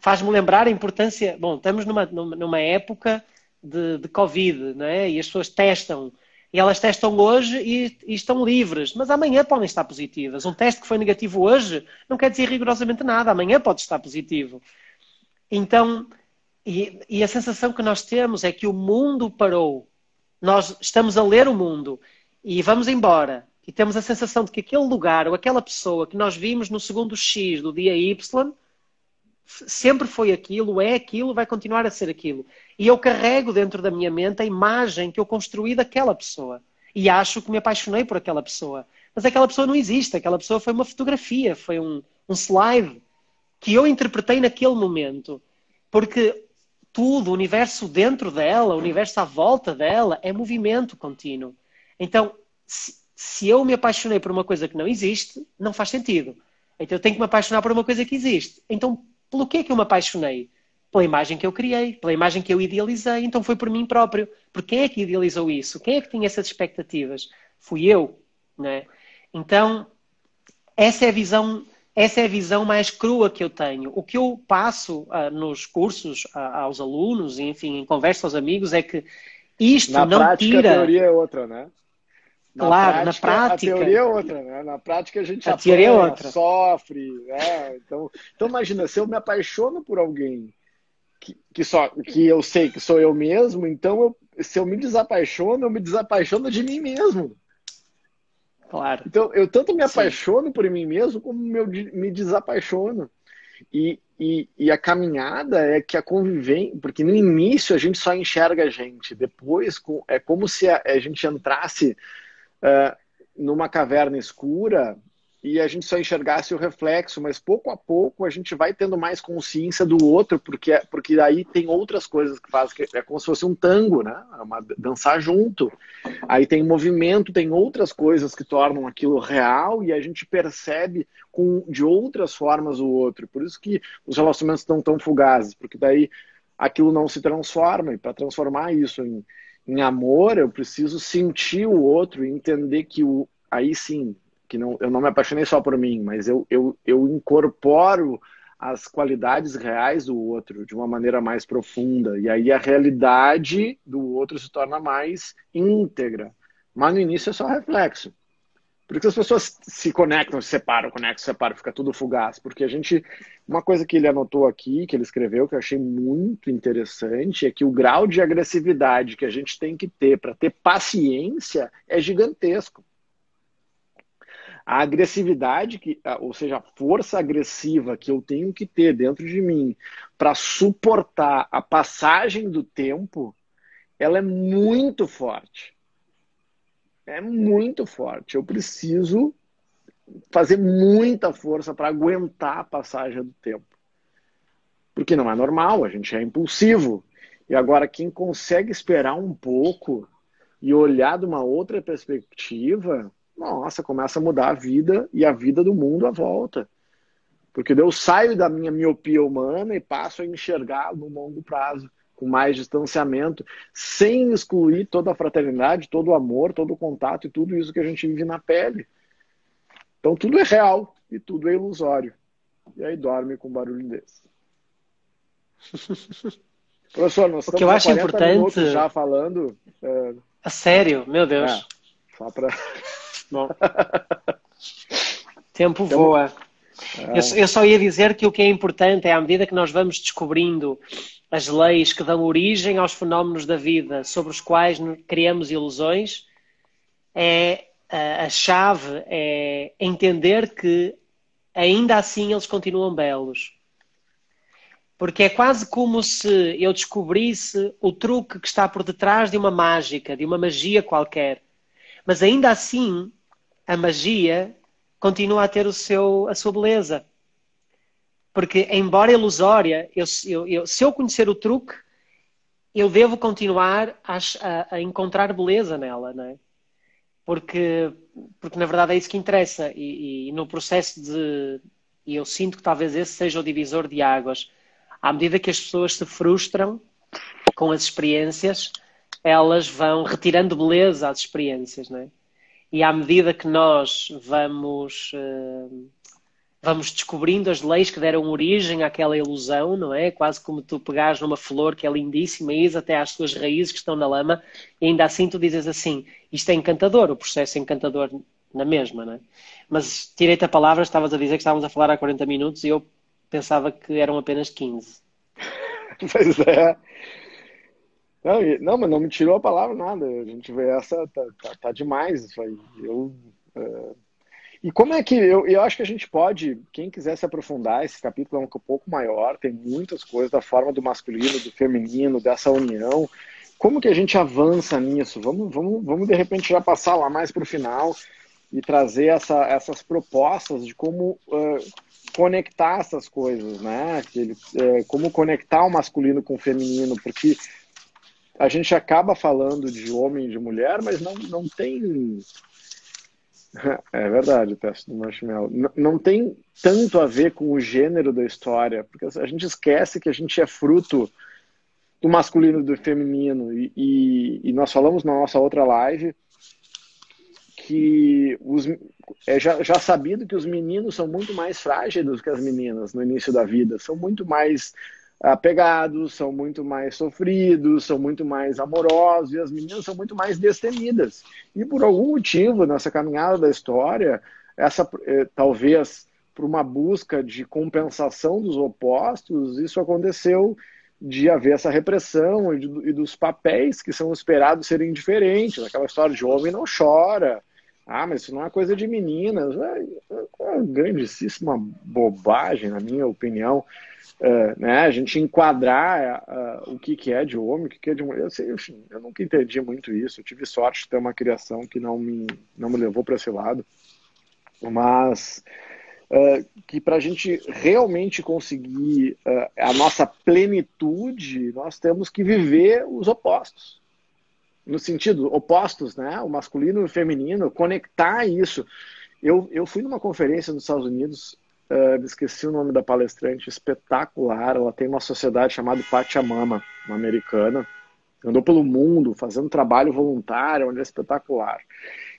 Faz-me lembrar a importância. Bom, estamos numa, numa época de, de Covid, não é? E as pessoas testam. E elas testam hoje e, e, estão livres, mas amanhã podem estar positivas. Um teste que foi negativo hoje não quer dizer rigorosamente nada, amanhã pode estar positivo. Então, e, e, a sensação que nós temos é que o mundo parou. Nós estamos a ler o mundo e vamos embora. E temos a sensação de que aquele lugar ou aquela pessoa que nós vimos no segundo X do dia Y sempre foi aquilo, é aquilo, vai continuar a ser aquilo. E eu carrego dentro da minha mente a imagem que eu construí daquela pessoa. E acho que me apaixonei por aquela pessoa. Mas aquela pessoa não existe. Aquela pessoa foi uma fotografia, foi um, um slide que eu interpretei naquele momento. Porque tudo, o universo dentro dela, o universo à volta dela, é movimento contínuo. Então, se, se eu me apaixonei por uma coisa que não existe, não faz sentido. Então eu tenho que me apaixonar por uma coisa que existe. Então, pelo que é que eu me apaixonei? Pela imagem que eu criei, pela imagem que eu idealizei. Então foi por mim próprio. Por quem é que idealizou isso? Quem é que tinha essas expectativas? Fui eu, né? Então, essa é a visão essa é a visão mais crua que eu tenho. O que eu passo uh, nos cursos uh, aos alunos, enfim, em conversa aos amigos, é que isto na não prática, tira. A teoria é outra, né? Na claro, prática, na prática. A teoria é outra, né? Na prática a gente a apanha, teoria é outra. sofre, né? Então, então imagina, se eu me apaixono por alguém que, que, só, que eu sei que sou eu mesmo, então eu, se eu me desapaixono, eu me desapaixono de mim mesmo. Claro. Então, eu tanto me apaixono Sim. por mim mesmo, como eu me desapaixono. E, e, e, a caminhada é que a convivência, porque no início a gente só enxerga a gente, depois é como se a, a gente entrasse uh, numa caverna escura e a gente só enxergasse o reflexo, mas pouco a pouco a gente vai tendo mais consciência do outro, porque porque aí tem outras coisas que fazem, que é como se fosse um tango, né? É uma, dançar junto. Aí tem movimento, tem outras coisas que tornam aquilo real e a gente percebe com de outras formas o outro. Por isso que os relacionamentos estão tão fugazes, porque daí aquilo não se transforma e para transformar isso em, em amor, eu preciso sentir o outro e entender que o aí sim que não, eu não me apaixonei só por mim, mas eu, eu, eu incorporo as qualidades reais do outro de uma maneira mais profunda. E aí a realidade do outro se torna mais íntegra. Mas no início é só reflexo. Por que as pessoas se conectam, se separam, conectam, se separam, fica tudo fugaz? Porque a gente. Uma coisa que ele anotou aqui, que ele escreveu, que eu achei muito interessante, é que o grau de agressividade que a gente tem que ter para ter paciência é gigantesco a agressividade, que, ou seja, a força agressiva que eu tenho que ter dentro de mim para suportar a passagem do tempo, ela é muito forte. É muito forte. Eu preciso fazer muita força para aguentar a passagem do tempo. Porque não é normal, a gente é impulsivo. E agora, quem consegue esperar um pouco e olhar de uma outra perspectiva, nossa, começa a mudar a vida e a vida do mundo à volta. Porque eu saio da minha miopia humana e passo a enxergar no longo prazo, com mais distanciamento, sem excluir toda a fraternidade, todo o amor, todo o contato e tudo isso que a gente vive na pele. Então tudo é real e tudo é ilusório. E aí dorme com um barulho desse. Professor, nós o que eu acho importante já falando. É... A sério, meu Deus. É, só para Bom. Tempo voa. Eu, eu, só ia dizer que o que é importante é, à medida que nós vamos descobrindo as leis que dão origem aos fenómenos da vida sobre os quais criamos ilusões, é a, a chave é entender que ainda assim eles continuam belos. Porque é quase como se eu descobrisse o truque que está por detrás de uma mágica, de uma magia qualquer. Mas ainda assim, a magia continua a ter o seu, a sua beleza. Porque, embora ilusória, eu, eu, eu, se eu conhecer o truque, eu devo continuar a, a, a encontrar beleza nela, não é? Porque, porque, na verdade, é isso que interessa. E, e no processo de. E eu sinto que talvez esse seja o divisor de águas. À medida que as pessoas se frustram com as experiências, elas vão retirando beleza às experiências, não é? E à medida que nós vamos, uh, vamos descobrindo as leis que deram origem àquela ilusão, não é? Quase como tu pegares numa flor que é lindíssima e ires até às suas raízes que estão na lama, e ainda assim tu dizes assim: isto é encantador, o processo é encantador na mesma, não é? Mas tirei-te a palavra, estavas a dizer que estávamos a falar há 40 minutos e eu pensava que eram apenas 15. Pois é. Não, não, mas não me tirou a palavra nada. A gente vê essa, tá, tá, tá demais isso aí. Eu, uh... E como é que. Eu, eu acho que a gente pode, quem quiser se aprofundar, esse capítulo é um pouco maior, tem muitas coisas da forma do masculino, do feminino, dessa união. Como que a gente avança nisso? Vamos, vamos, vamos de repente já passar lá mais para o final e trazer essa, essas propostas de como uh, conectar essas coisas, né? Uh, como conectar o masculino com o feminino, porque a gente acaba falando de homem e de mulher, mas não, não tem. É verdade, o teste do marshmallow. Não, não tem tanto a ver com o gênero da história, porque a gente esquece que a gente é fruto do masculino e do feminino. E, e, e nós falamos na nossa outra live que os, é já, já sabido que os meninos são muito mais frágeis do que as meninas no início da vida, são muito mais apegados, são muito mais sofridos, são muito mais amorosos e as meninas são muito mais destemidas. E por algum motivo, nessa caminhada da história, essa eh, talvez por uma busca de compensação dos opostos, isso aconteceu de haver essa repressão e, de, e dos papéis que são esperados serem diferentes. Aquela história de homem não chora, Ah, mas isso não é coisa de meninas. É, é uma grandíssima bobagem, na minha opinião. Uh, né, a gente enquadrar uh, o que, que é de homem, o que, que é de mulher. Eu, sei, enfim, eu nunca entendi muito isso. Eu tive sorte de ter uma criação que não me, não me levou para esse lado. Mas uh, que para a gente realmente conseguir a nossa plenitude, nós temos que viver os opostos. No sentido, opostos, né? O masculino e o feminino, conectar isso. Eu, eu fui numa conferência nos Estados Unidos Uh, esqueci o nome da palestrante, espetacular. Ela tem uma sociedade chamada Pachamama, uma americana. Andou pelo mundo fazendo trabalho voluntário, onde é espetacular.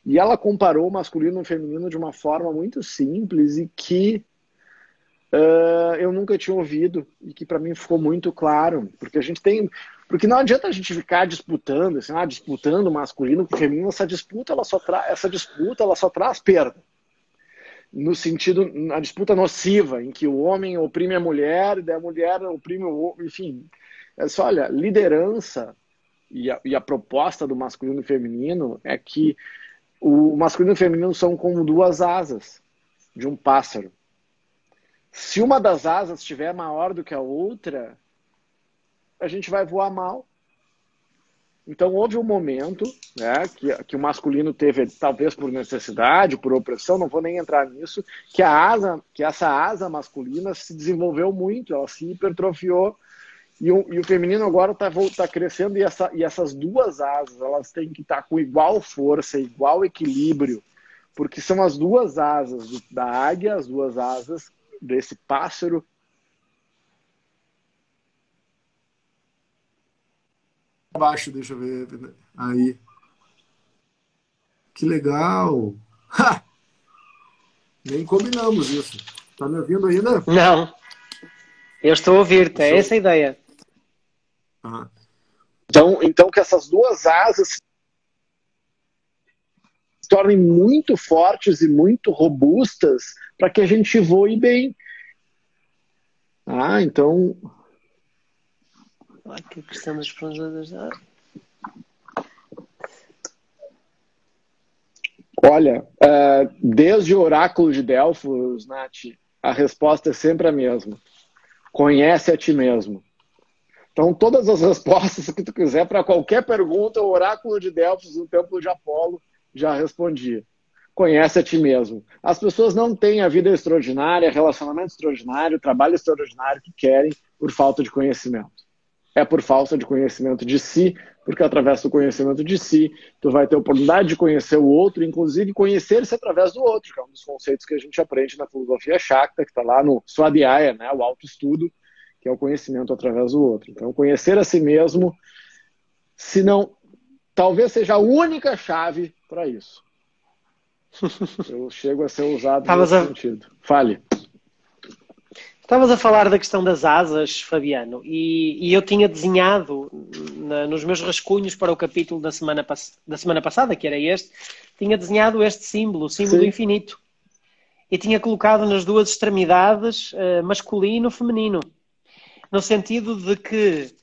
E ela comparou o masculino e o feminino de uma forma muito simples e que uh, eu nunca tinha ouvido e que para mim ficou muito claro, porque a gente tem, porque não adianta a gente ficar disputando, assim, ah, disputando masculino com feminino. Essa disputa, ela só traz, essa disputa, ela só traz perda no sentido, na disputa nociva, em que o homem oprime a mulher e a mulher oprime o homem, enfim. É só, olha, liderança e a, e a, proposta do masculino e feminino é que o masculino e o feminino são como duas asas de um pássaro. Se uma das asas estiver maior do que a outra, a gente vai voar mal. Então houve um momento né, que, que o masculino teve, talvez por necessidade, por opressão, não vou nem entrar nisso, que a asa, que essa asa masculina se desenvolveu muito, ela se hipertrofiou e o, e o feminino agora está tá crescendo e, essa, e essas duas asas elas têm que estar tá com igual força, igual equilíbrio, porque são as duas asas do, da águia, as duas asas desse pássaro abaixo, deixa eu ver. Aí. Que legal! Ha! Nem combinamos isso. Tá me ouvindo ainda? Não. Eu estou a ouvir-te, é essa a ideia. Ah. Então, então que essas duas asas se tornem muito fortes e muito robustas para que a gente voe bem. Ah, então Aqui a questão das pronúncias. Olha, uh, desde o oráculo de Delfos, Nath, a resposta é sempre a mesma. Conhece a ti mesmo. Então, todas as respostas que tu quiser para qualquer pergunta, o oráculo de Delfos no templo de Apolo já respondia. Conhece a ti mesmo. As pessoas não têm a vida extraordinária, relacionamento extraordinário, trabalho extraordinário que querem por falta de conhecimento é por falta de conhecimento de si, porque através do conhecimento de si, tu vai ter a oportunidade de conhecer o outro, inclusive conhecer-se através do outro, que é um dos conceitos que a gente aprende na filosofia Shakta, que está lá no Swadhyaya, né, o autoestudo, que é o conhecimento através do outro. Então, conhecer a si mesmo, se não, talvez seja a única chave para isso. Eu chego a ser usado nesse a... sentido. Fale. Estavas a falar da questão das asas, Fabiano, e, e eu tinha desenhado na, nos meus rascunhos para o capítulo da semana, da semana passada, que era este, tinha desenhado este símbolo, o símbolo Sim. do infinito. E tinha colocado nas duas extremidades uh, masculino e feminino. No sentido de que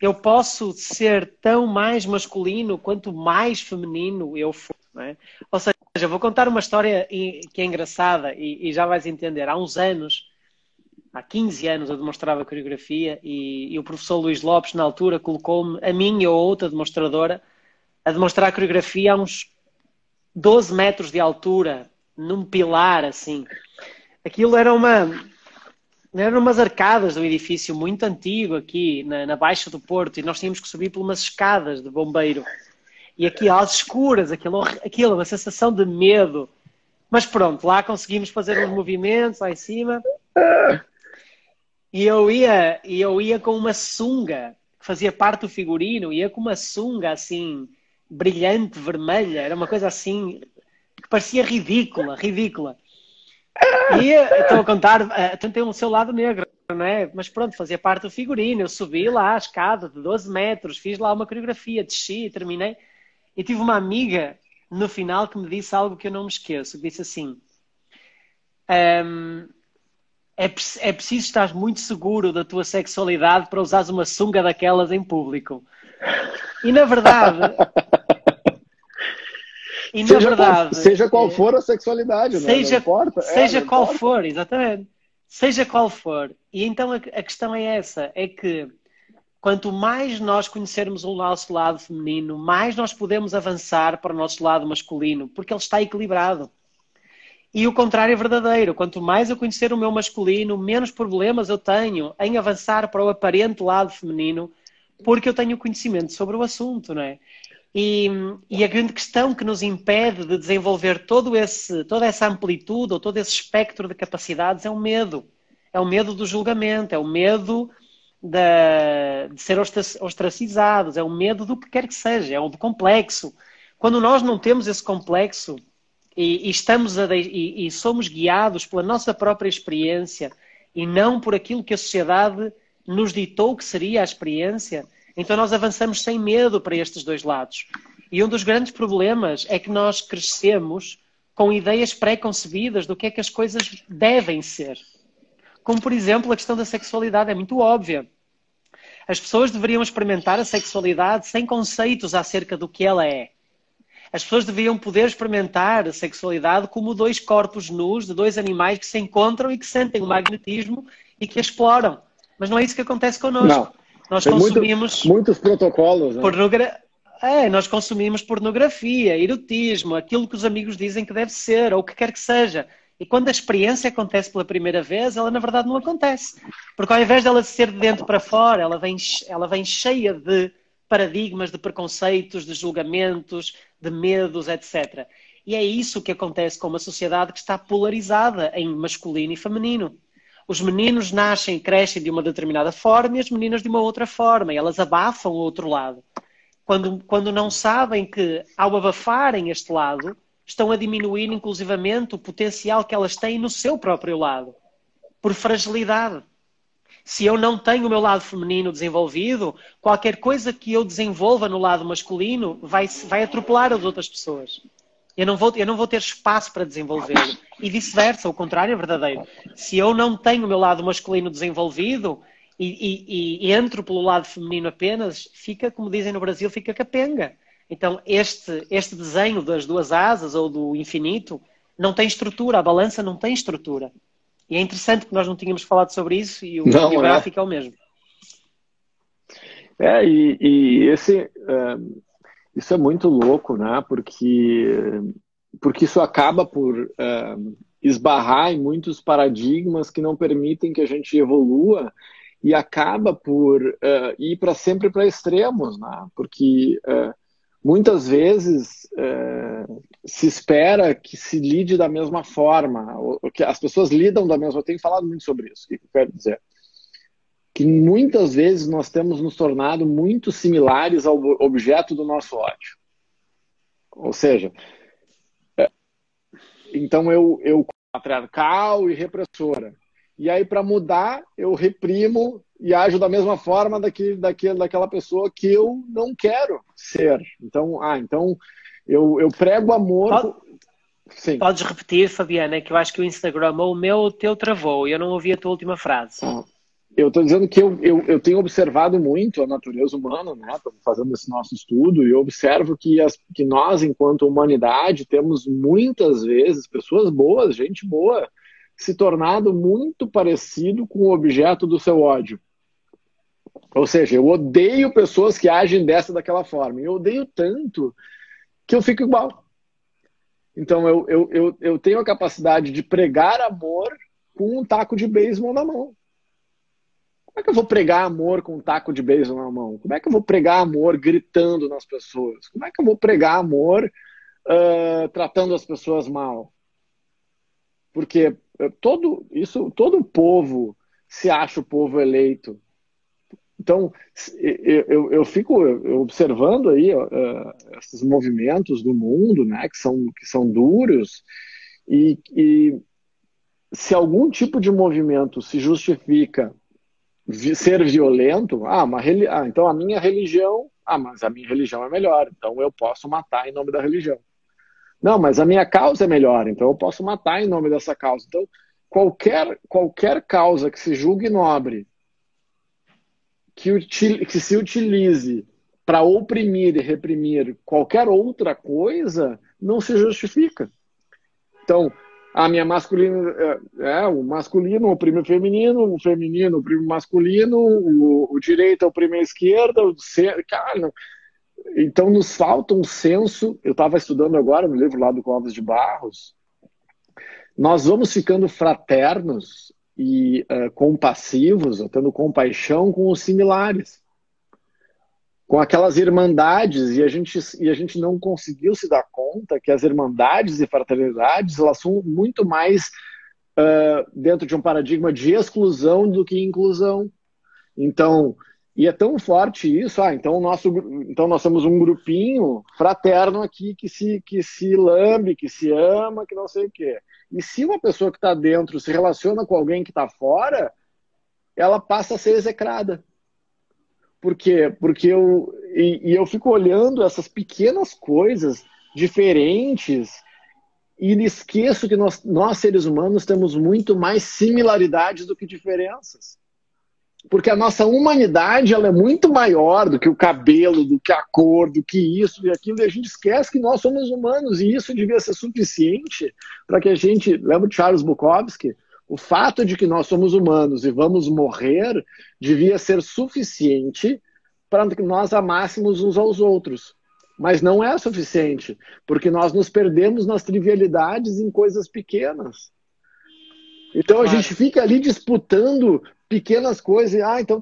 eu posso ser tão mais masculino quanto mais feminino eu for. É? Ou seja, vou contar uma história que é engraçada e, e já vais entender. Há uns anos há 15 anos eu demonstrava coreografia e, e o professor Luís Lopes, na altura, colocou-me, a minha ou outra demonstradora, a demonstrar coreografia a uns 12 metros de altura, num pilar assim. Aquilo era uma. Eram umas arcadas de um edifício muito antigo aqui na, na Baixa do Porto e nós tínhamos que subir por umas escadas de bombeiro. E aqui às escuras, aquilo, aquilo, uma sensação de medo. Mas pronto, lá conseguimos fazer uns movimentos lá em cima. E eu ia, e eu ia com uma sunga, que fazia parte do figurino, ia com uma sunga assim, brilhante, vermelha, era uma coisa assim que parecia ridícula, ridícula. E estou a contar, uh, tem um seu lado negro, não é? Mas pronto, fazia parte do figurino. Eu subi lá a escada de 12 metros, fiz lá uma coreografia, desci, terminei. E tive uma amiga no final que me disse algo que eu não me esqueço. Que disse assim: um, é, é preciso estar muito seguro da tua sexualidade para usares uma sunga daquelas em público. E na verdade. E na verdade. Qual, seja qual é, for a sexualidade, né? seja, não importa. Seja é, não qual importa. for, exatamente. Seja qual for. E então a, a questão é essa: é que quanto mais nós conhecermos o nosso lado feminino, mais nós podemos avançar para o nosso lado masculino, porque ele está equilibrado. E o contrário é verdadeiro. Quanto mais eu conhecer o meu masculino, menos problemas eu tenho em avançar para o aparente lado feminino, porque eu tenho conhecimento sobre o assunto, não é? E, e, a grande questão que nos impede de desenvolver todo esse, toda essa amplitude ou todo esse espectro de capacidades é o medo. É o medo do julgamento, é o medo de, ser ostracizados, é o medo do que quer que seja, é o do complexo. Quando nós não temos esse complexo e, e estamos a, e, e somos guiados pela nossa própria experiência e não por aquilo que a sociedade nos ditou que seria a experiência, então nós avançamos sem medo para estes dois lados. E um dos grandes problemas é que nós crescemos com ideias pré-concebidas do que é que as coisas devem ser. Como, por exemplo, a questão da sexualidade é muito óbvia. As pessoas deveriam experimentar a sexualidade sem conceitos acerca do que ela é. As pessoas deveriam poder experimentar a sexualidade como dois corpos nus de dois animais que se encontram e que sentem o magnetismo e que a exploram. Mas não é isso que acontece connosco. Não. Nós Tem consumimos. Muito, muitos protocolos. Né? Pornogra... É, nós consumimos pornografia, erotismo, aquilo que os amigos dizem que deve ser, ou o que quer que seja. E quando a experiência acontece pela primeira vez, ela na verdade não acontece. Porque ao invés dela ser de dentro para fora, ela vem, ela vem cheia de paradigmas, de preconceitos, de julgamentos, de medos, etc. E é isso que acontece com uma sociedade que está polarizada em masculino e feminino. Os meninos nascem e crescem de uma determinada forma e as meninas de uma outra forma, e elas abafam o outro lado. Quando, quando não sabem que, ao abafarem este lado, estão a diminuir inclusivamente o potencial que elas têm no seu próprio lado, por fragilidade. Se eu não tenho o meu lado feminino desenvolvido, qualquer coisa que eu desenvolva no lado masculino vai, vai atropelar as outras pessoas. Eu não vou, eu não vou ter espaço para desenvolvê-lo. E vice-versa, o contrário é verdadeiro. Se eu não tenho o meu lado masculino desenvolvido e, e, e, entro pelo lado feminino apenas, fica, como dizem no Brasil, fica capenga. Então, este, este desenho das duas asas ou do infinito não tem estrutura, a balança não tem estrutura. E é interessante que nós não tínhamos falado sobre isso e o, não, gráfico é. é o mesmo. É, e, e esse. Uh isso é muito louco, né? Porque, porque isso acaba por uh, esbarrar em muitos paradigmas que não permitem que a gente evolua e acaba por uh, ir para sempre para extremos, né? Porque uh, muitas vezes se espera que se lide da mesma forma, que as pessoas lidam da mesma. Eu tenho falado muito sobre isso. O que eu quero dizer? Que muitas vezes nós temos nos tornado muito similares ao objeto do nosso ódio. Ou seja, é, então eu, eu patriarcal e repressora. E aí, para mudar, eu reprimo e ajo da mesma forma daqui, daqui, daquela pessoa que eu não quero ser. Então, ah, então eu, eu prego amor. Pode, Sim. Podes repetir, Fabiana, que eu acho que o Instagram ou o meu ou o teu travou. Eu não ouvi a tua última frase. Ah eu estou dizendo que eu, eu, eu, tenho observado muito a natureza humana, né? Estou fazendo esse nosso estudo e observo que, as, que nós, enquanto humanidade, temos muitas vezes pessoas boas, gente boa, se tornado muito parecido com o objeto do seu ódio. Ou seja, eu odeio pessoas que agem dessa daquela forma. Eu odeio tanto que eu fico igual. Então eu, eu, eu, eu tenho a capacidade de pregar amor com um taco de beisebol na mão. Como é que eu vou pregar amor com um taco de beijo na mão? Como é que eu vou pregar amor gritando nas pessoas? Como é que eu vou pregar amor uh, tratando as pessoas mal? Porque eh, todo isso, todo povo se acha o povo eleito. Então, eu, eu, eu fico observando aí uh, esses movimentos do mundo, né, que são, que são duros, e, e se algum tipo de movimento se justifica ser violento, ah, uma, ah, então a minha religião, ah, mas a minha religião é melhor, então eu posso matar em nome da religião. Não, mas a minha causa é melhor, então eu posso matar em nome dessa causa. Então, qualquer, qualquer causa que se julgue nobre, que, util, que se utilize para oprimir e reprimir qualquer outra coisa, não se justifica. Então, a minha masculina é, é, o masculino o feminino, o feminino o masculino, o, o direito oprime a esquerda, o ser, cara, não. então nos falta um senso. Eu estava estudando agora no livro lá do Clóvis de Barros. Nós vamos ficando fraternos e uh, compassivos, tendo compaixão com os similares com aquelas irmandades e a gente e a gente não conseguiu se dar conta que as irmandades e fraternidades elas são muito mais uh, dentro de um paradigma de exclusão do que inclusão. Então, e é tão forte isso, ah, então nosso então nós somos um grupinho fraterno aqui que se que se lambe, que se ama, que não sei o quê. E se uma pessoa que está dentro se relaciona com alguém que está fora, ela passa a ser execrada. Por quê? Porque eu, e, e eu fico olhando essas pequenas coisas diferentes e esqueço que nós, nós, seres humanos, temos muito mais similaridades do que diferenças. Porque a nossa humanidade ela é muito maior do que o cabelo, do que a cor, do que isso e aquilo, e a gente esquece que nós somos humanos, e isso devia ser suficiente para que a gente. Lembra de Charles Bukowski? O fato de que nós somos humanos e vamos morrer devia ser suficiente para que nós amássemos uns aos outros. Mas não é suficiente, porque nós nos perdemos nas trivialidades em coisas pequenas. Então a gente fica ali disputando pequenas coisas, e, ah, então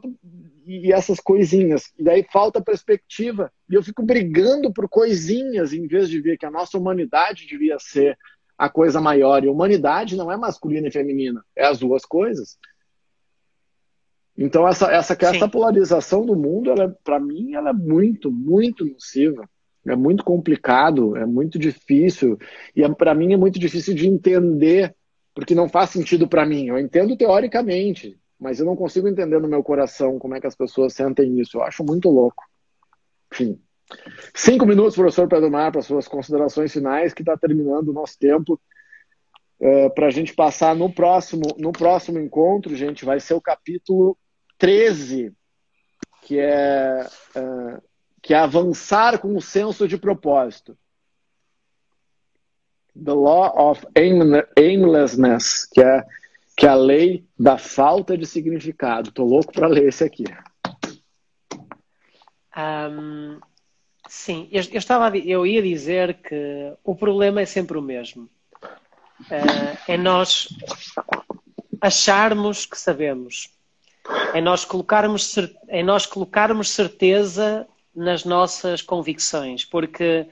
e essas coisinhas. E daí falta perspectiva. E eu fico brigando por coisinhas em vez de ver que a nossa humanidade devia ser a coisa maior. E humanidade não é masculina e feminina, é as duas coisas. Então essa essa, essa polarização do mundo, para mim, ela é muito, muito nociva. É muito complicado, é muito difícil e é, para mim é muito difícil de entender, porque não faz sentido para mim. Eu entendo teoricamente, mas eu não consigo entender no meu coração como é que as pessoas sentem isso. Eu acho muito louco. Enfim. Cinco minutos, professor Pedro Mar, para suas considerações finais, que está terminando o nosso tempo. Uh, para a gente passar no próximo, no próximo encontro, gente, vai ser o capítulo 13, que é, uh, que é avançar com o senso de propósito. The Law of Aimlessness, que é, que é a lei da falta de significado. Estou louco para ler esse aqui. Um, Sim, eu, eu, estava, eu ia dizer que o problema é sempre o mesmo. Uh, é nós acharmos que sabemos. É nós colocarmos, é nós colocarmos certeza nas nossas convicções, porque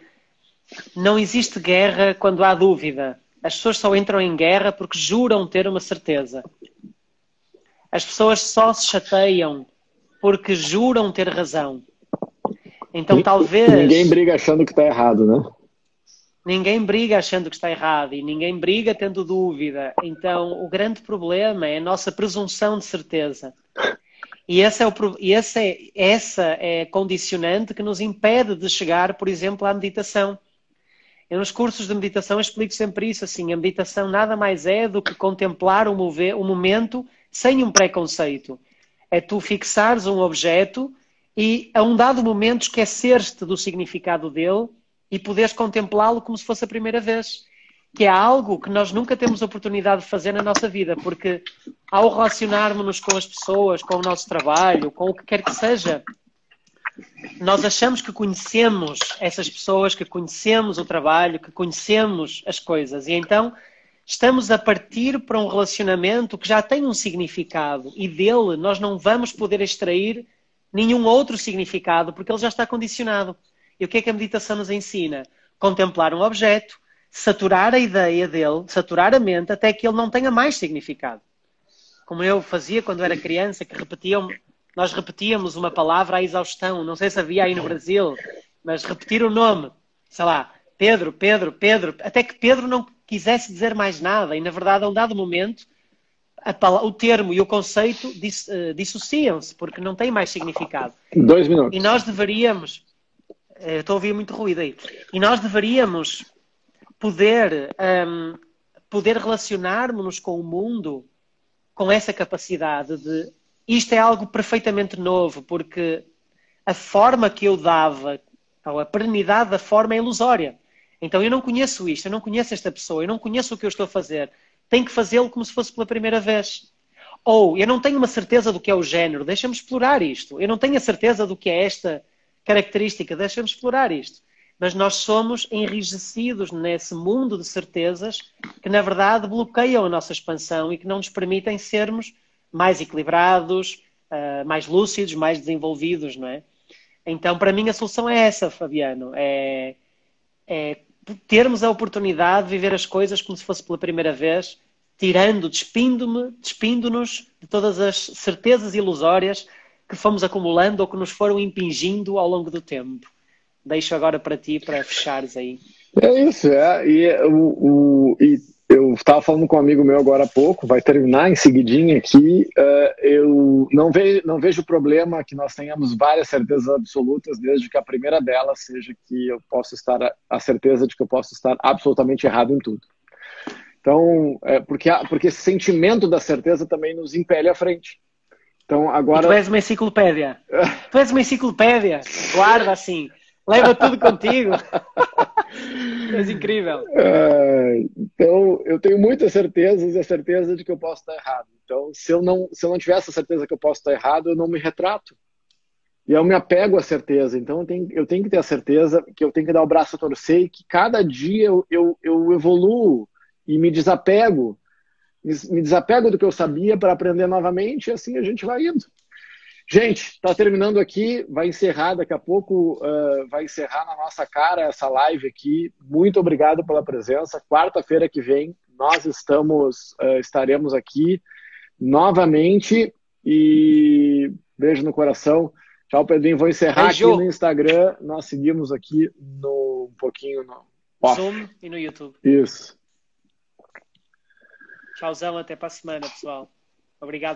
não existe guerra quando há dúvida. As pessoas só entram em guerra porque juram ter uma certeza. As pessoas só se chateiam porque juram ter razão. Então, talvez. Ninguém briga achando que está errado, né? Ninguém briga achando que está errado e ninguém briga tendo dúvida. Então, o grande problema é a nossa presunção de certeza. E, esse é o, e esse é, essa é a condicionante que nos impede de chegar, por exemplo, à meditação. Eu, nos cursos de meditação, explico sempre isso assim: a meditação nada mais é do que contemplar o, mover, o momento sem um preconceito. É tu fixares um objeto e a um dado momento esquecer-te do significado dele e poderes contemplá-lo como se fosse a primeira vez. Que é algo que nós nunca temos oportunidade de fazer na nossa vida, porque ao relacionarmos-nos com as pessoas, com o nosso trabalho, com o que quer que seja, nós achamos que conhecemos essas pessoas, que conhecemos o trabalho, que conhecemos as coisas. E então estamos a partir para um relacionamento que já tem um significado e dele nós não vamos poder extrair nenhum outro significado, porque ele já está condicionado. E o que é que a meditação nos ensina? Contemplar um objeto, saturar a ideia dele, saturar a mente, até que ele não tenha mais significado. Como eu fazia quando era criança, que repetiam, nós repetíamos uma palavra à exaustão. Não sei se havia aí no Brasil, mas repetir o nome, sei lá, Pedro, Pedro, Pedro, até que Pedro não quisesse dizer mais nada. E na verdade, a um dado momento, o termo e o conceito dis, uh, dissociam-se, porque não têm mais significado. Dois minutos. E nós deveríamos. Uh, estou a ouvir muito ruído aí. E nós deveríamos poder, um, poder relacionar-nos com o mundo com essa capacidade de. Isto é algo perfeitamente novo, porque a forma que eu dava, ou a perenidade da forma é ilusória. Então eu não conheço isto, eu não conheço esta pessoa, eu não conheço o que eu estou a fazer. Tenho que fazê-lo como se fosse pela primeira vez. Ou eu não tenho uma certeza do que é o género, deixa-me explorar isto. Eu não tenho a certeza do que é esta característica, deixa-me explorar isto. Mas nós somos enrijecidos nesse mundo de certezas que, na verdade, bloqueiam a nossa expansão e que não nos permitem sermos mais equilibrados, uh, mais lúcidos, mais desenvolvidos, não é? Então, para mim, a solução é essa, Fabiano. É, é termos a oportunidade de viver as coisas como se fosse pela primeira vez, tirando, despindo-me, despindo-nos de todas as certezas ilusórias que fomos acumulando ou que nos foram impingindo ao longo do tempo. Deixo agora para ti, para fechares aí. É isso, é. E, o, o e eu estava falando com um amigo meu agora há pouco, vai terminar em seguidinha aqui. Uh, eu não vejo, não vejo problema que nós tenhamos várias certezas absolutas, desde que a primeira delas seja que eu posso estar a certeza de que eu posso estar absolutamente errado em tudo. Então, é, porque, porque esse sentimento da certeza também nos impele à frente. Então, agora. E tu és uma enciclopédia. tu és uma enciclopédia. Guarda assim. Leva tudo contigo. és incrível. É, então, eu tenho muitas certezas e a certeza de que eu posso estar errado. Então, se eu não, se eu não tiver essa certeza que eu posso estar errado, eu não me retrato. E eu me apego à certeza. Então, eu tenho, eu tenho que ter a certeza que eu tenho que dar o braço a torcer e que cada dia eu, eu, eu evoluo e me desapego, me desapego do que eu sabia para aprender novamente e assim a gente vai indo. Gente, está terminando aqui, vai encerrar daqui a pouco, uh, vai encerrar na nossa cara essa live aqui. Muito obrigado pela presença. Quarta-feira que vem nós estamos, uh, estaremos aqui novamente e beijo no coração. Tchau, Pedrinho. Vou encerrar beijo. aqui no Instagram. Nós seguimos aqui no um pouquinho no off. Zoom e no YouTube. Isso. Tchauzão, até para a semana, pessoal. Obrigado.